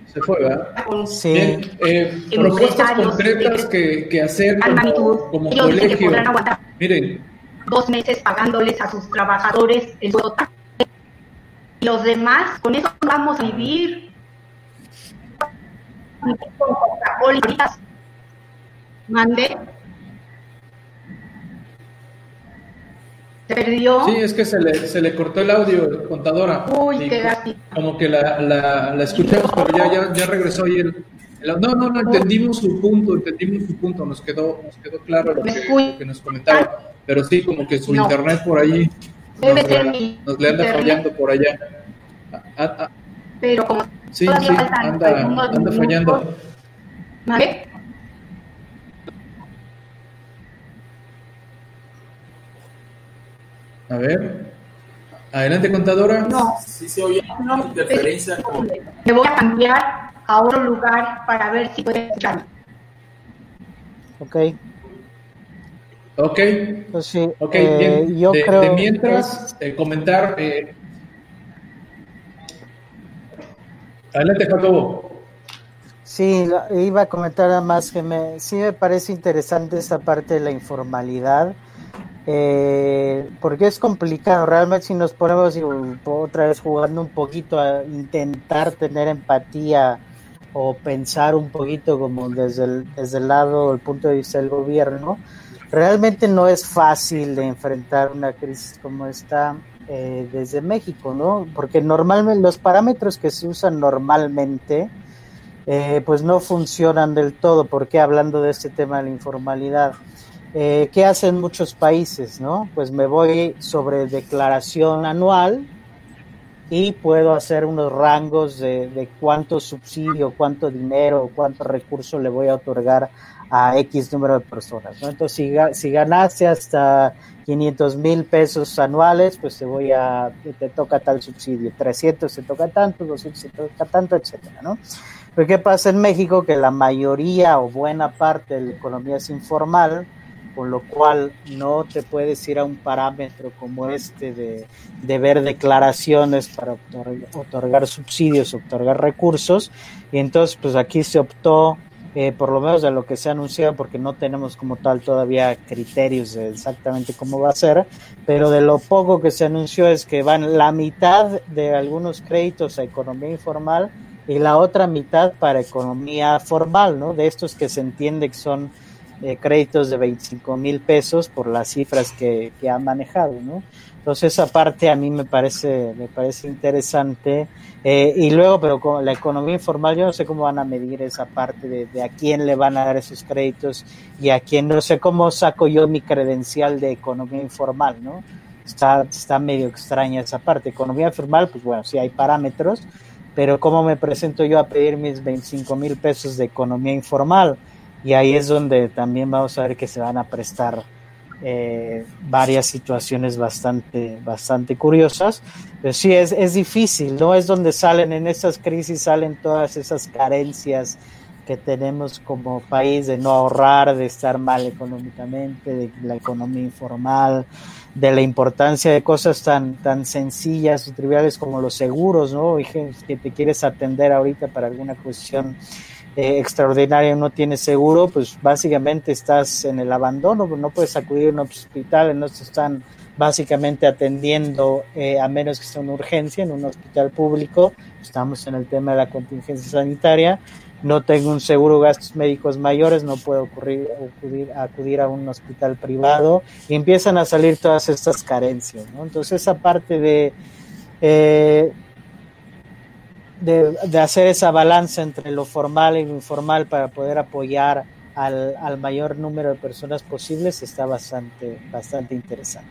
se fue, ¿verdad? Sí. eh, propuestas concretas que, que hacer como, como colegio. Miren. Dos meses pagándoles a sus trabajadores el sueldo. Los demás, con eso vamos a vivir. Mande. ¿Se perdió? Sí, es que se le, se le cortó el audio, contadora. Uy, qué Como que la, la, la, escuchamos, pero ya, ya, ya regresó ahí el, No, no, no, entendimos su punto, entendimos su punto, nos quedó, nos quedó claro lo que, que, nos comentaba. Pero sí, como que su internet por ahí nos, nos le anda fallando por allá. Ah, ah. Pero como sí, sí, anda, anda fallando. ¿Vale? A ver. Adelante, contadora. No. Sí se oye no, interferencia Me voy a cambiar a otro lugar para ver si puede escuchar. Ok. Ok. Pues sí, okay eh, bien. Yo de, creo de mientras, eh, comentar. Eh... Adelante, Jacobo. Sí, iba a comentar más que me, sí me parece interesante esa parte de la informalidad eh, porque es complicado, realmente si nos ponemos otra vez jugando un poquito a intentar tener empatía o pensar un poquito como desde el, desde el lado, el punto de vista del gobierno, realmente no es fácil de enfrentar una crisis como esta eh, desde México, ¿no? Porque normalmente los parámetros que se usan normalmente, eh, pues no funcionan del todo, porque hablando de este tema de la informalidad, eh, ¿Qué hacen muchos países? ¿no? Pues me voy sobre declaración anual y puedo hacer unos rangos de, cuánto subsidio, cuánto dinero, cuánto recurso le voy a otorgar a X número de personas. ¿no? Entonces, si, si ganaste hasta 500 mil pesos anuales, pues te voy a, te toca tal subsidio, 300 se toca tanto, 200 se toca tanto, etcétera, ¿no? Pero ¿qué pasa en México? Que la mayoría o buena parte de la economía es informal, con lo cual no te puedes ir a un parámetro como este de, ver declaraciones para otorgar, subsidios, otorgar recursos, y entonces pues aquí se optó, eh, por lo menos de lo que se ha anunciado, porque no tenemos como tal todavía criterios de exactamente cómo va a ser, pero de lo poco que se anunció es que van la mitad de algunos créditos a economía informal y la otra mitad para economía formal, ¿no? De estos que se entiende que son eh, créditos de 25 mil pesos por las cifras que, que, ha manejado, ¿no? Entonces esa parte a mí me parece, me parece interesante. Eh, y luego, pero con la economía informal, yo no sé cómo van a medir esa parte de, de, a quién le van a dar esos créditos y a quién, no sé cómo saco yo mi credencial de economía informal, ¿no? Está, está medio extraña esa parte. Economía informal, pues bueno, sí hay parámetros, pero ¿cómo me presento yo a pedir mis 25 mil pesos de economía informal? Y ahí es donde también vamos a ver que se van a prestar eh, varias situaciones bastante, bastante curiosas. Pero sí, es, es difícil, ¿no? Es donde salen, en estas crisis salen todas esas carencias que tenemos como país de no ahorrar, de estar mal económicamente, de la economía informal, de la importancia de cosas tan, tan sencillas y triviales como los seguros, ¿no? Que te quieres atender ahorita para alguna cuestión eh, extraordinaria no tienes seguro, pues básicamente estás en el abandono, no puedes acudir a un hospital, no te están básicamente atendiendo, eh, a menos que sea una urgencia, en un hospital público, estamos en el tema de la contingencia sanitaria, no tengo un seguro de gastos médicos mayores, no puedo ocurrir, acudir a un hospital privado. Y empiezan a salir todas estas carencias. Entonces, esa parte de, eh, de, de, hacer esa balanza entre lo formal y lo informal para poder apoyar al, al mayor número de personas posibles está bastante, bastante interesante.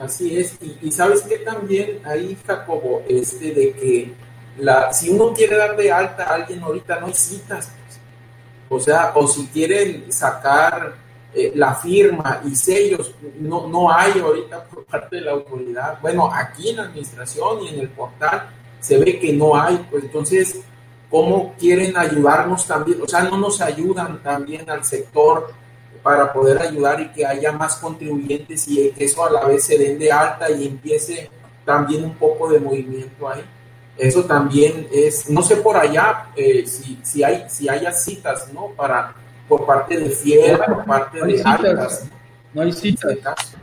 Así es, y, sabes que también ahí, Jacobo, este de que la, si uno quiere dar de alta a alguien ahorita no hay citas, o sea, o si quieren sacar eh, la firma y sellos, no, no hay ahorita por parte de la autoridad. Bueno, aquí en la administración y en el portal se ve que no hay, pues entonces, ¿cómo quieren ayudarnos también? O sea, no nos ayudan también al sector para poder ayudar y que haya más contribuyentes y que eso a la vez se den de alta y empiece también un poco de movimiento ahí. Eso también es, no sé por allá eh, si, si, hay, si haya citas, ¿no? Para, por parte de Fiel, por parte de citas, No hay citas.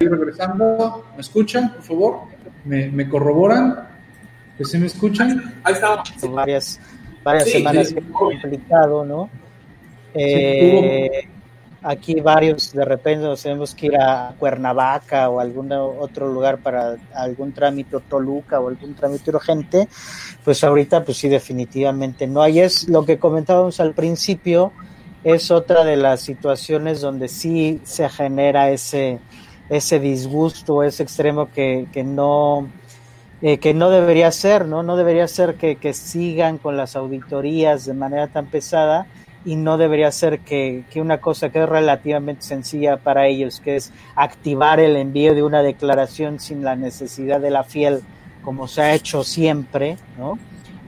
regresando. ¿Me escuchan, por favor? ¿Me, corroboran? ¿Que se me escuchan? Ahí está. Varias, varias semanas complicado, ¿no? Eh, aquí varios de repente nos tenemos que ir a Cuernavaca o algún otro lugar para algún trámite Toluca o algún trámite urgente, pues ahorita pues sí definitivamente no hay es lo que comentábamos al principio es otra de las situaciones donde sí se genera ese ese disgusto, ese extremo que, que no eh, que no debería ser, ¿no? No debería ser que, que, sigan con las auditorías de manera tan pesada y no debería ser que, que, una cosa que es relativamente sencilla para ellos, que es activar el envío de una declaración sin la necesidad de la fiel, como se ha hecho siempre, ¿no?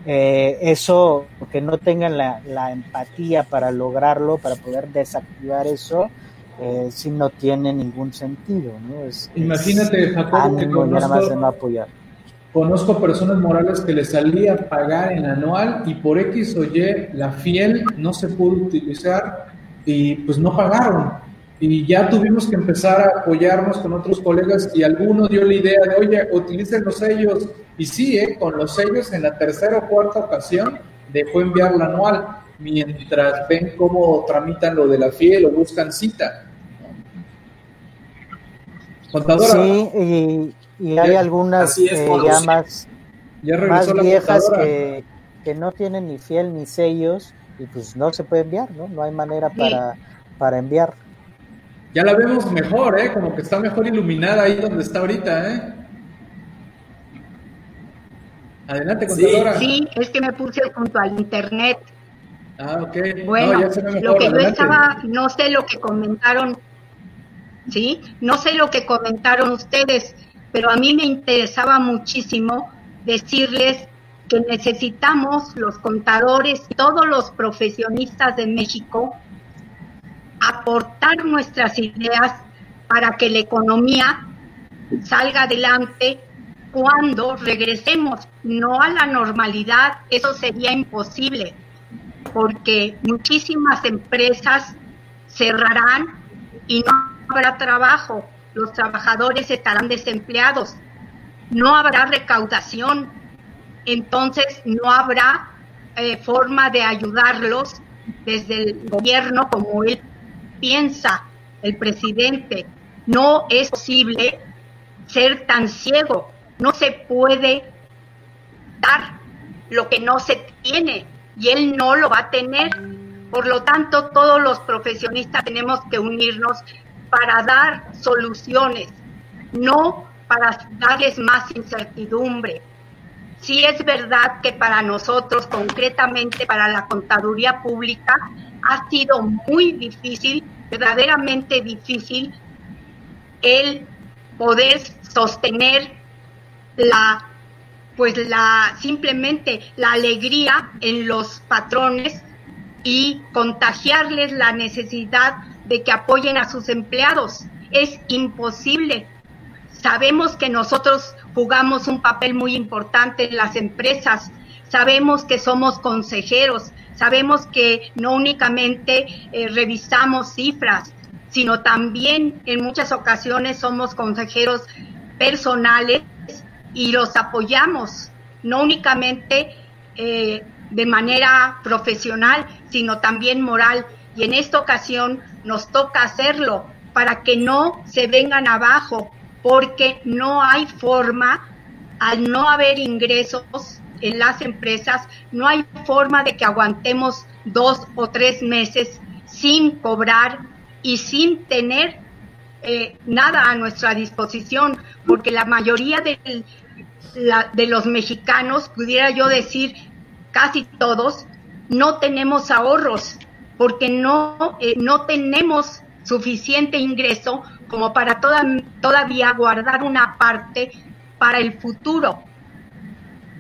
Eh, eso, que no tengan la, la empatía para lograrlo, para poder desactivar eso, eh, si no tiene ningún sentido. ¿no? Imagínate, Jacobo, que conozco, no apoyar. Conozco personas morales que les salía pagar en anual y por X o Y la fiel no se pudo utilizar y pues no pagaron. Y ya tuvimos que empezar a apoyarnos con otros colegas y alguno dio la idea de, oye, utilicen los sellos. Y sí, ¿eh? con los sellos en la tercera o cuarta ocasión dejó enviar la anual mientras ven cómo tramitan lo de la fiel o buscan cita. Sí, y, hay algunas eh, ya más, viejas que, que, no tienen ni fiel ni sellos y pues no se puede enviar, ¿no? No hay manera para, para enviar. Ya la vemos mejor, ¿eh? Como que está mejor iluminada ahí donde está ahorita, ¿eh? Adelante, contadora. Sí, es que me puse junto al internet. Ah, ok. Bueno, lo que yo estaba, no sé lo que comentaron ¿sí? No sé lo que comentaron ustedes, pero a mí me interesaba muchísimo decirles que necesitamos los contadores, todos los profesionistas de México, aportar nuestras ideas para que la economía salga adelante cuando regresemos, no a la normalidad, eso sería imposible, porque muchísimas empresas cerrarán y no habrá trabajo, los trabajadores estarán desempleados, no habrá recaudación, entonces no habrá eh, forma de ayudarlos desde el gobierno como él piensa, el presidente. No es posible ser tan ciego, no se puede dar lo que no se tiene y él no lo va a tener. Por lo tanto, todos los profesionistas tenemos que unirnos para dar soluciones, no para darles más incertidumbre. Sí es verdad que para nosotros, concretamente para la contaduría pública, ha sido muy difícil, verdaderamente difícil, el poder sostener la pues la simplemente la alegría en los patrones y contagiarles la necesidad de que apoyen a sus empleados. Es imposible. Sabemos que nosotros jugamos un papel muy importante en las empresas, sabemos que somos consejeros, sabemos que no únicamente eh, revisamos cifras, sino también en muchas ocasiones somos consejeros personales y los apoyamos, no únicamente eh, de manera profesional, sino también moral. Y en esta ocasión nos toca hacerlo para que no se vengan abajo, porque no hay forma, al no haber ingresos en las empresas, no hay forma de que aguantemos dos o tres meses sin cobrar y sin tener eh, nada a nuestra disposición, porque la mayoría de, de los mexicanos, pudiera yo decir casi todos, no tenemos ahorros, porque no, eh, no tenemos suficiente ingreso como para toda, todavía guardar una parte para el futuro.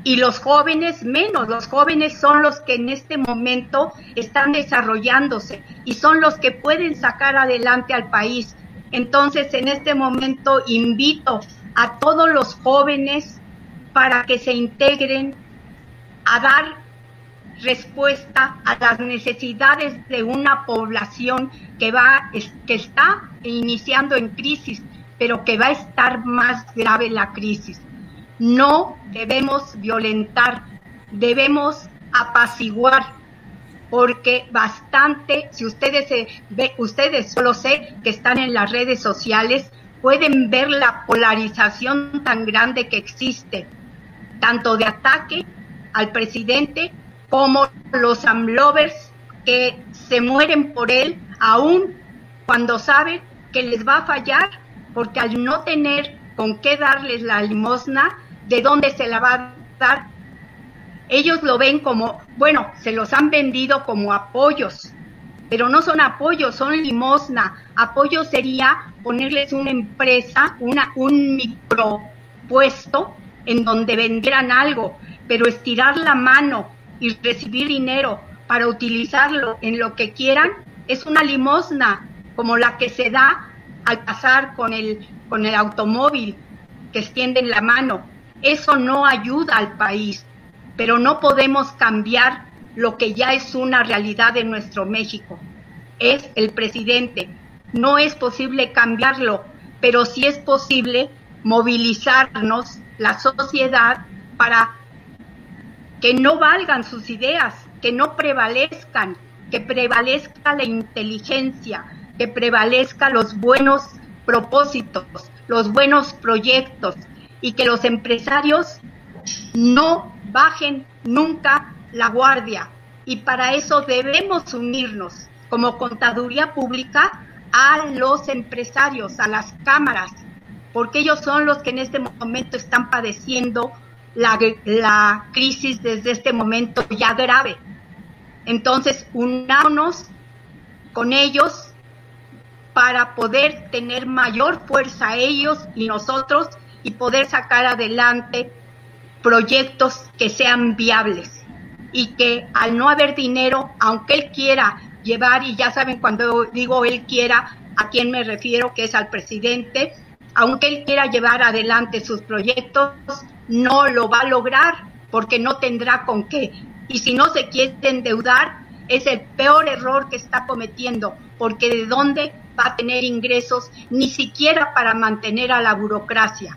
Y los jóvenes menos, los jóvenes son los que en este momento están desarrollándose y son los que pueden sacar adelante al país. Entonces, en este momento invito a todos los jóvenes para que se integren a dar respuesta a las necesidades de una población que va que está iniciando en crisis, pero que va a estar más grave la crisis. No debemos violentar, debemos apaciguar, porque bastante, si ustedes se ve, ustedes solo sé que están en las redes sociales, pueden ver la polarización tan grande que existe, tanto de ataque al presidente como los amlovers que se mueren por él, aún cuando saben que les va a fallar, porque al no tener con qué darles la limosna, ¿de dónde se la va a dar? Ellos lo ven como, bueno, se los han vendido como apoyos, pero no son apoyos, son limosna. Apoyo sería ponerles una empresa, una, un micropuesto en donde vendieran algo, pero estirar la mano y recibir dinero para utilizarlo en lo que quieran es una limosna como la que se da al pasar con el, con el automóvil que extienden la mano. Eso no ayuda al país, pero no podemos cambiar lo que ya es una realidad en nuestro México. Es el presidente. No es posible cambiarlo, pero sí es posible movilizarnos, la sociedad, para que no valgan sus ideas, que no prevalezcan, que prevalezca la inteligencia, que prevalezca los buenos propósitos, los buenos proyectos y que los empresarios no bajen nunca la guardia. Y para eso debemos unirnos como contaduría pública a los empresarios, a las cámaras, porque ellos son los que en este momento están padeciendo la, crisis desde este momento ya grave. Entonces, unámonos con ellos para poder tener mayor fuerza ellos y nosotros y poder sacar adelante proyectos que sean viables y que al no haber dinero, aunque él quiera llevar, y ya saben cuando digo él quiera, a quién me refiero, que es al presidente, aunque él quiera llevar adelante sus proyectos, no lo va a lograr porque no tendrá con qué. Y si no se quiere endeudar, es el peor error que está cometiendo, porque de dónde va a tener ingresos ni siquiera para mantener a la burocracia.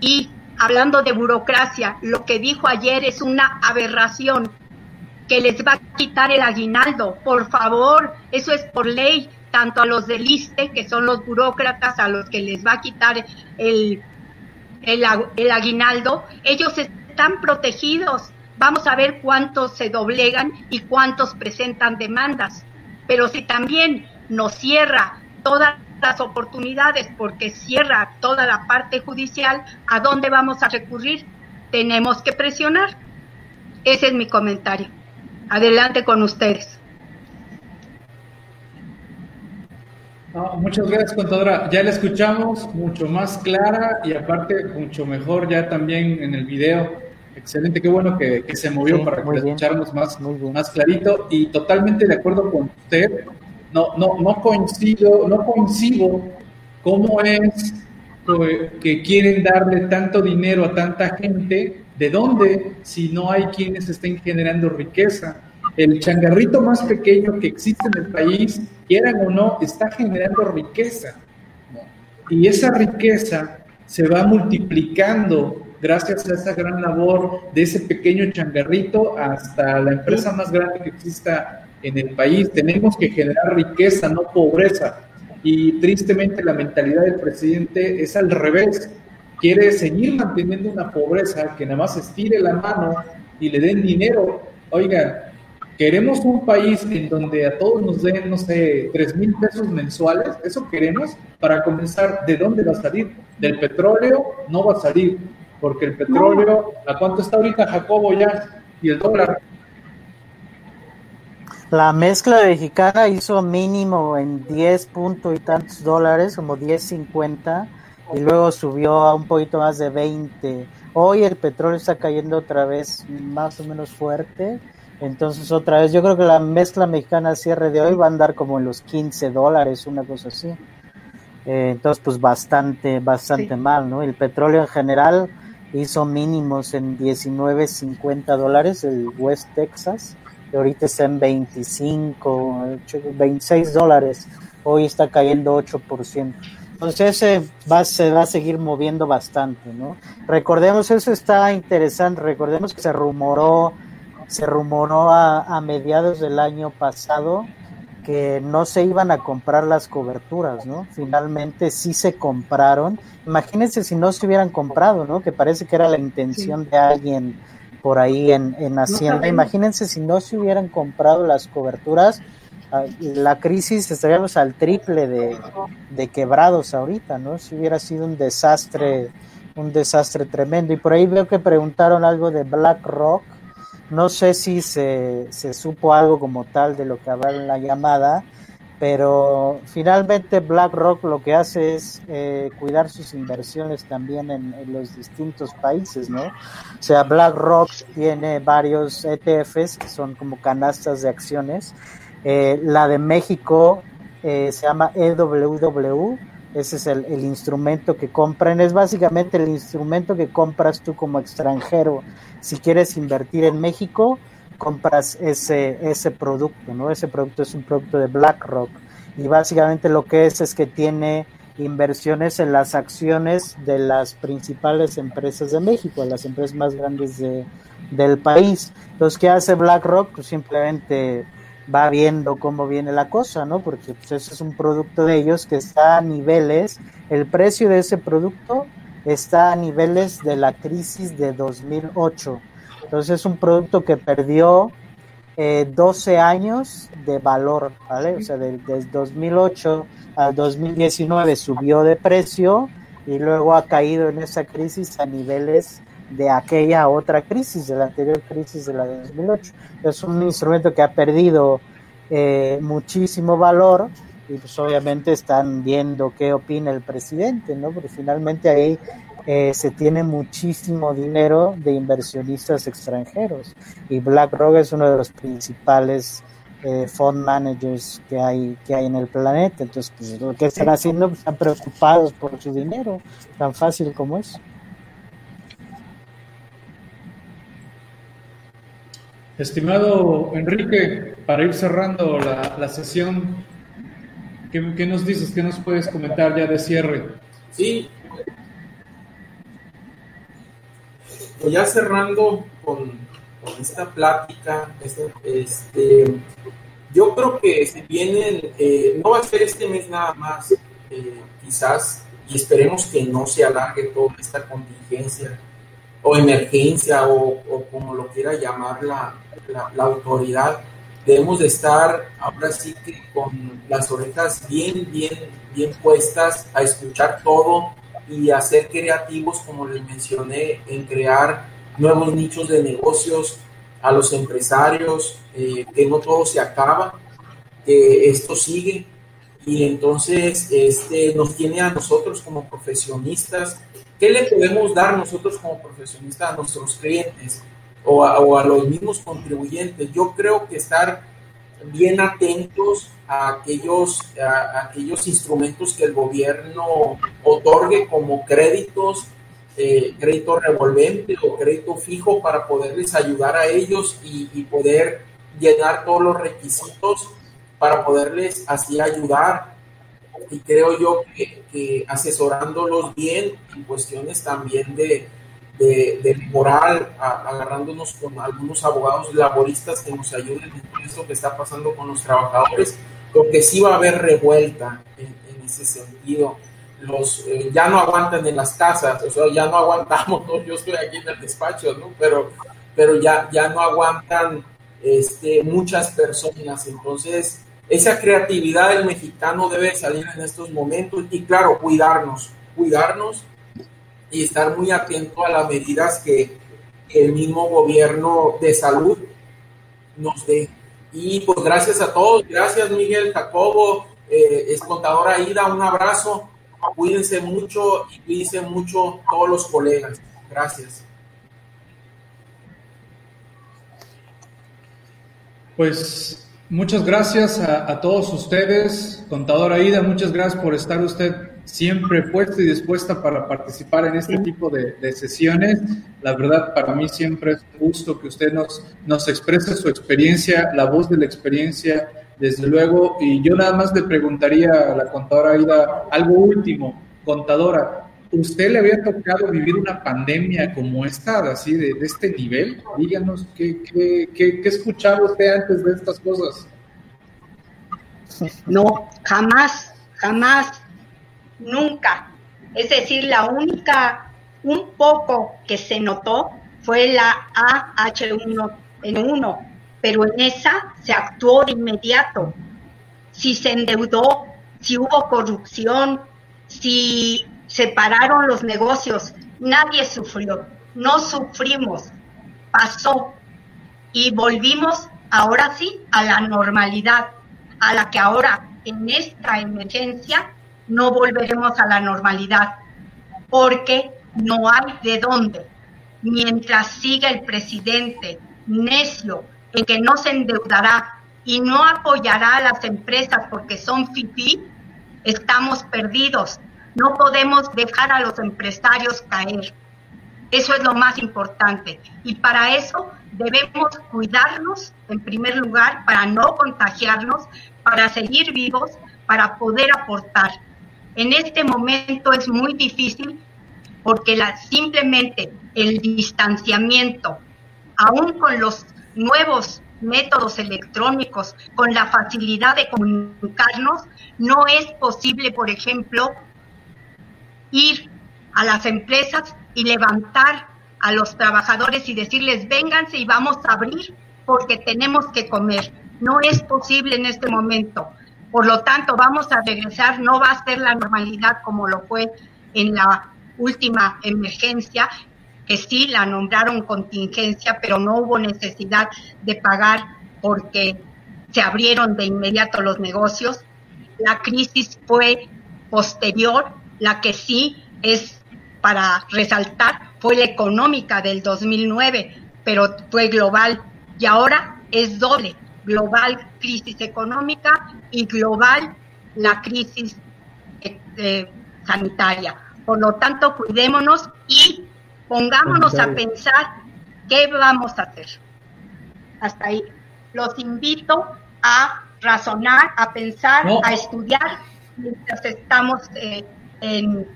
Y hablando de burocracia, lo que dijo ayer es una aberración que les va a quitar el aguinaldo. Por favor, eso es por ley, tanto a los del ISTE, que son los burócratas, a los que les va a quitar el el, aguinaldo, ellos están protegidos. Vamos a ver cuántos se doblegan y cuántos presentan demandas. Pero si también nos cierra todas las oportunidades porque cierra toda la parte judicial, ¿a dónde vamos a recurrir? Tenemos que presionar. Ese es mi comentario. Adelante con ustedes. Muchas gracias, contadora. Ya la escuchamos mucho más clara y aparte mucho mejor ya también en el video. Excelente, qué bueno que, se movió para que escucháramos más, más clarito y totalmente de acuerdo con usted. No, no, no coincido, no coincido cómo es que quieren darle tanto dinero a tanta gente, ¿de dónde si no hay quienes estén generando riqueza? El changarrito más pequeño que existe en el país, quieran o no, está generando riqueza. Y esa riqueza se va multiplicando gracias a esa gran labor de ese pequeño changarrito hasta la empresa más grande que exista en el país. Tenemos que generar riqueza, no pobreza. Y tristemente la mentalidad del presidente es al revés. Quiere seguir manteniendo una pobreza que nada más estire la mano y le den dinero. Oiga, queremos un país en donde a todos nos den, no sé, tres mil pesos mensuales. Eso queremos para comenzar. ¿De dónde va a salir? Del petróleo no va a salir porque el petróleo, ¿a cuánto está ahorita Jacobo ya? Y el dólar. La mezcla mexicana hizo mínimo en 10 puntos y tantos dólares, como 10.50, y luego subió a un poquito más de 20. Hoy el petróleo está cayendo otra vez más o menos fuerte. Entonces otra vez, yo creo que la mezcla mexicana cierre de hoy va a andar como en los 15 dólares, una cosa así. Eh, entonces, pues bastante, bastante mal, ¿no? El petróleo en general hizo mínimos en 19.50 dólares el West Texas, y ahorita está en 25, 26 dólares, hoy está cayendo 8%. Entonces ese va, se va a seguir moviendo bastante, ¿no? Recordemos, eso está interesante, recordemos que se rumoró, se rumoró a, a mediados del año pasado que no se iban a comprar las coberturas, ¿no? Finalmente sí se compraron. Imagínense si no se hubieran comprado, ¿no? Que parece que era la intención de alguien por ahí en, en Hacienda. Imagínense si no se hubieran comprado las coberturas, ah, la crisis estaríamos al triple de, de quebrados ahorita, ¿no? Si hubiera sido un desastre, un desastre tremendo. Y por ahí veo que preguntaron algo de BlackRock no sé si se, se supo algo como tal de lo que habrá en la llamada, pero finalmente BlackRock lo que hace es eh, cuidar sus inversiones también en, los distintos países, ¿no? O sea, BlackRock tiene varios ETFs que son como canastas de acciones. Eh, la de México eh, se llama EWW, ese es el, el, instrumento que compran, es básicamente el instrumento que compras tú como extranjero si quieres invertir en México, compras ese, ese producto, ¿no? Ese producto es un producto de BlackRock y básicamente lo que es es que tiene inversiones en las acciones de las principales empresas de México, las empresas más grandes de, del país. Entonces, ¿qué hace BlackRock? Pues simplemente va viendo cómo viene la cosa, ¿no? Porque pues, ese es un producto de ellos que está a niveles, el precio de ese producto está a niveles de la crisis de 2008. Entonces es un producto que perdió 12 eh, años de valor, ¿vale? O sea, desde 2008 al 2019 subió de precio y luego ha caído en esa crisis a niveles de aquella otra crisis, de la anterior crisis de la de 2008. Es un instrumento que ha perdido eh, muchísimo valor y pues obviamente están viendo qué opina el presidente, ¿no? Porque finalmente ahí eh, se tiene muchísimo dinero de inversionistas extranjeros y BlackRock es uno de los principales eh, fund managers que hay que hay en el planeta. Entonces, pues, lo que están haciendo, pues, están preocupados por su dinero, tan fácil como es. Estimado Enrique, para ir cerrando la, la sesión, ¿Qué, nos dices? ¿Qué nos puedes comentar ya de cierre? Sí. Pues ya cerrando con, esta plática, este, este, yo creo que se vienen, eh, no va a ser este mes nada más, eh, quizás, y esperemos que no se alargue toda esta contingencia o emergencia o, como lo quiera llamar la, la autoridad debemos de estar ahora sí que con las orejas bien, bien, bien puestas a escuchar todo y a ser creativos, como les mencioné, en crear nuevos nichos de negocios a los empresarios, eh, que no todo se acaba, que esto sigue y entonces este, nos tiene a nosotros como profesionistas. ¿Qué le podemos dar nosotros como profesionistas a nuestros clientes o a, los mismos contribuyentes? Yo creo que estar bien atentos a aquellos, a, aquellos instrumentos que el gobierno otorgue como créditos, eh, crédito revolvente o crédito fijo para poderles ayudar a ellos y, y poder llenar todos los requisitos para poderles así ayudar. Y creo yo que, asesorándolos bien en cuestiones también de, de, moral, agarrándonos con algunos abogados laboristas que nos ayuden en esto que está pasando con los trabajadores, porque sí va a haber revuelta en, ese sentido. Los, eh, ya no aguantan en las casas, o sea, ya no aguantamos, yo estoy aquí en el despacho, ¿no? pero, pero ya, ya no aguantan este, muchas personas, entonces esa creatividad del mexicano debe salir en estos momentos y claro, cuidarnos, cuidarnos y estar muy atento a las medidas que, el mismo gobierno de salud nos dé. Y pues gracias a todos, gracias Miguel Jacobo, eh, es contadora Ida, un abrazo, cuídense mucho y cuídense mucho todos los colegas. Gracias. Pues Muchas gracias a, todos ustedes, contadora Ida, muchas gracias por estar usted siempre puesta y dispuesta para participar en este tipo de, sesiones. La verdad, para mí siempre es gusto que usted nos, nos exprese su experiencia, la voz de la experiencia, desde luego. Y yo nada más le preguntaría a la contadora Aida algo último. Contadora, ¿Usted le había tocado vivir una pandemia como esta, así de, este nivel? Díganos, ¿qué, qué, qué, qué escuchaba usted antes de estas cosas? No, jamás, jamás, nunca. Es decir, la única, un poco que se notó fue la AH1N1, pero en esa se actuó de inmediato. Si se endeudó, si hubo corrupción, si separaron los negocios, nadie sufrió, no sufrimos, pasó y volvimos ahora sí a la normalidad, a la que ahora en esta emergencia no volveremos a la normalidad, porque no hay de dónde. Mientras siga el presidente necio en que no se endeudará y no apoyará a las empresas porque son FIFI, estamos perdidos no podemos dejar a los empresarios caer. Eso es lo más importante. Y para eso debemos cuidarnos, en primer lugar, para no contagiarnos, para seguir vivos, para poder aportar. En este momento es muy difícil porque la, simplemente el distanciamiento, aún con los nuevos métodos electrónicos, con la facilidad de comunicarnos, no es posible, por ejemplo, ir a las empresas y levantar a los trabajadores y decirles, vénganse y vamos a abrir porque tenemos que comer. No es posible en este momento. Por lo tanto, vamos a regresar, no va a ser la normalidad como lo fue en la última emergencia, que sí la nombraron contingencia, pero no hubo necesidad de pagar porque se abrieron de inmediato los negocios. La crisis fue posterior la que sí es para resaltar fue la económica del 2009, pero fue global y ahora es doble, global crisis económica y global la crisis eh, eh, sanitaria. Por lo tanto, cuidémonos y pongámonos a pensar qué vamos a hacer. Hasta ahí. Los invito a razonar, a pensar, a estudiar mientras estamos eh, en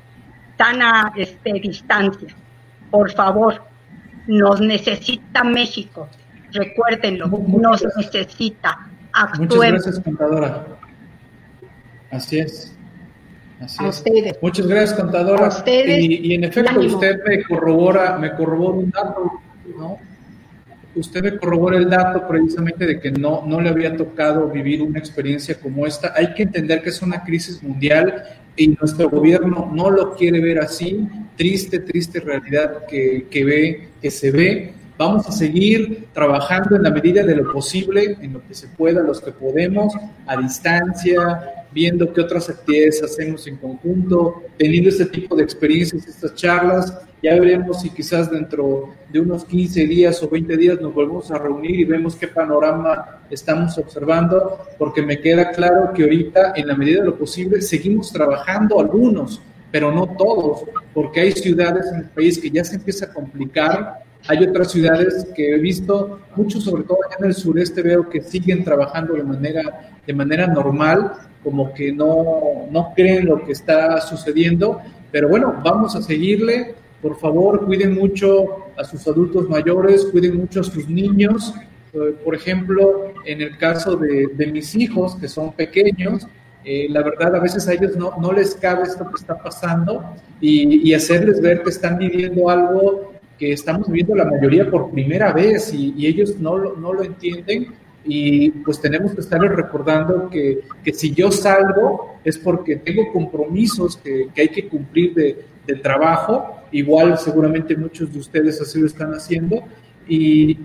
sana este, distancia. Por favor, nos necesita México. Recuérdenlo, nos necesita. Muchas gracias, contadora. Así es. a ustedes. Muchas gracias, contadora. y, en efecto, usted me corrobora, me corrobora un dato, ¿no? Usted me corrobora el dato precisamente de que no, no le había tocado vivir una experiencia como esta. Hay que entender que es una crisis mundial y nuestro gobierno no lo quiere ver así, triste, triste realidad que, que ve, que se ve, vamos a seguir trabajando en la medida de lo posible, en lo que se pueda, los que podemos, a distancia, viendo qué otras actividades hacemos en conjunto, teniendo este tipo de experiencias, estas charlas. Ya veremos si quizás dentro de unos 15 días o 20 días nos volvemos a reunir y vemos qué panorama estamos observando, porque me queda claro que ahorita, en la medida de lo posible, seguimos trabajando algunos, pero no todos, porque hay ciudades en el país que ya se empieza a complicar. Hay otras ciudades que he visto, mucho sobre todo en el sureste veo que siguen trabajando de manera, de manera normal, como que no, no creen lo que está sucediendo, pero bueno, vamos a seguirle. Por favor, cuiden mucho a sus adultos mayores, cuiden mucho a sus niños. Eh, por ejemplo, en el caso de, de mis hijos, que son pequeños, eh, la verdad, a veces a ellos no, no les cabe esto que está pasando y, y, hacerles ver que están viviendo algo que estamos viviendo la mayoría por primera vez y, y ellos no, no lo entienden y pues tenemos que estarles recordando que, que, si yo salgo es porque tengo compromisos que, que hay que cumplir de, de, trabajo, igual seguramente muchos de ustedes así lo están haciendo, y,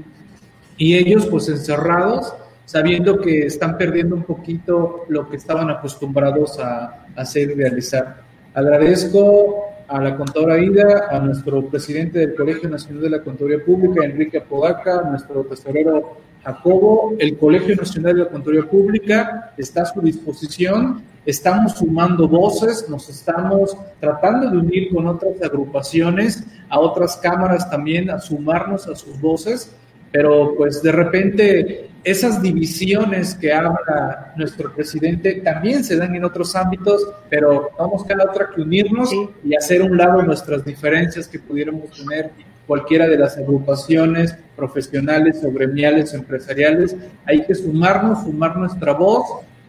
y ellos pues encerrados, sabiendo que están perdiendo un poquito lo que estaban acostumbrados a, hacer y realizar. Agradezco a la contadora Ida, a nuestro presidente del Colegio Nacional de la Contaduría Pública, Enrique Apodaca, nuestro tesorero Jacobo, el Colegio Nacional de la Contaduría Pública está a su disposición, estamos sumando voces, nos estamos tratando de unir con otras agrupaciones, a otras cámaras también, a sumarnos a sus voces, pero pues de repente esas divisiones que habla nuestro presidente también se dan en otros ámbitos, pero vamos cada otra que unirnos y hacer un lado nuestras diferencias que pudiéramos tener cualquiera de las agrupaciones profesionales o gremiales o empresariales. Hay que sumarnos, sumar nuestra voz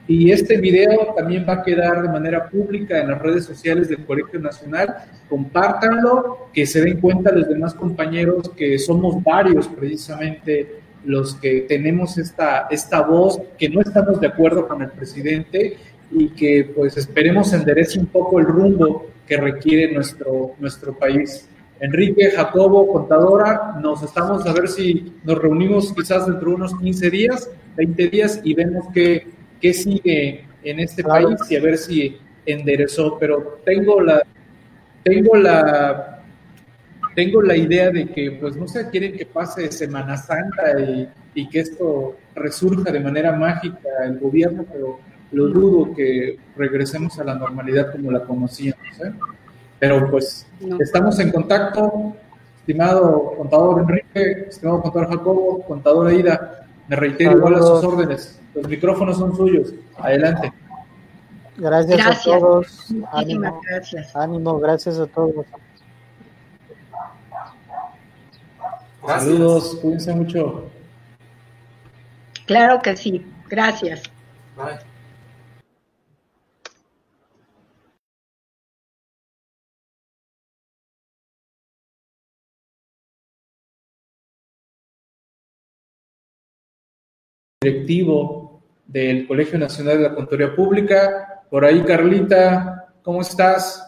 y este video también va a quedar de manera pública en las redes sociales del Colegio Nacional. Compártanlo, que se den cuenta los demás compañeros que somos varios precisamente los que tenemos esta, esta voz, que no estamos de acuerdo con el presidente y que pues esperemos enderece un poco el rumbo que requiere nuestro, nuestro país. Enrique, Jacobo, contadora, nos estamos a ver si nos reunimos quizás dentro de unos 15 días, 20 días y vemos qué, qué sigue en este país y a ver si enderezó. Pero tengo la, tengo la, tengo la idea de que, pues no sé, quieren que pase Semana Santa y, y que esto resurja de manera mágica el gobierno, pero lo dudo que regresemos a la normalidad como la conocíamos. ¿eh? Pero pues estamos en contacto, estimado contador Enrique, estimado contador Jacobo, contador Aida, me reitero igual a sus órdenes. Los micrófonos son suyos. Adelante. Gracias, gracias. a todos. Ánimo, gracias. Ánimo, gracias a todos. Gracias. Saludos, cuídense mucho. Claro que sí, gracias. Bye. Directivo del Colegio Nacional de la Contaduría Pública. Por ahí, Carlita, ¿cómo estás?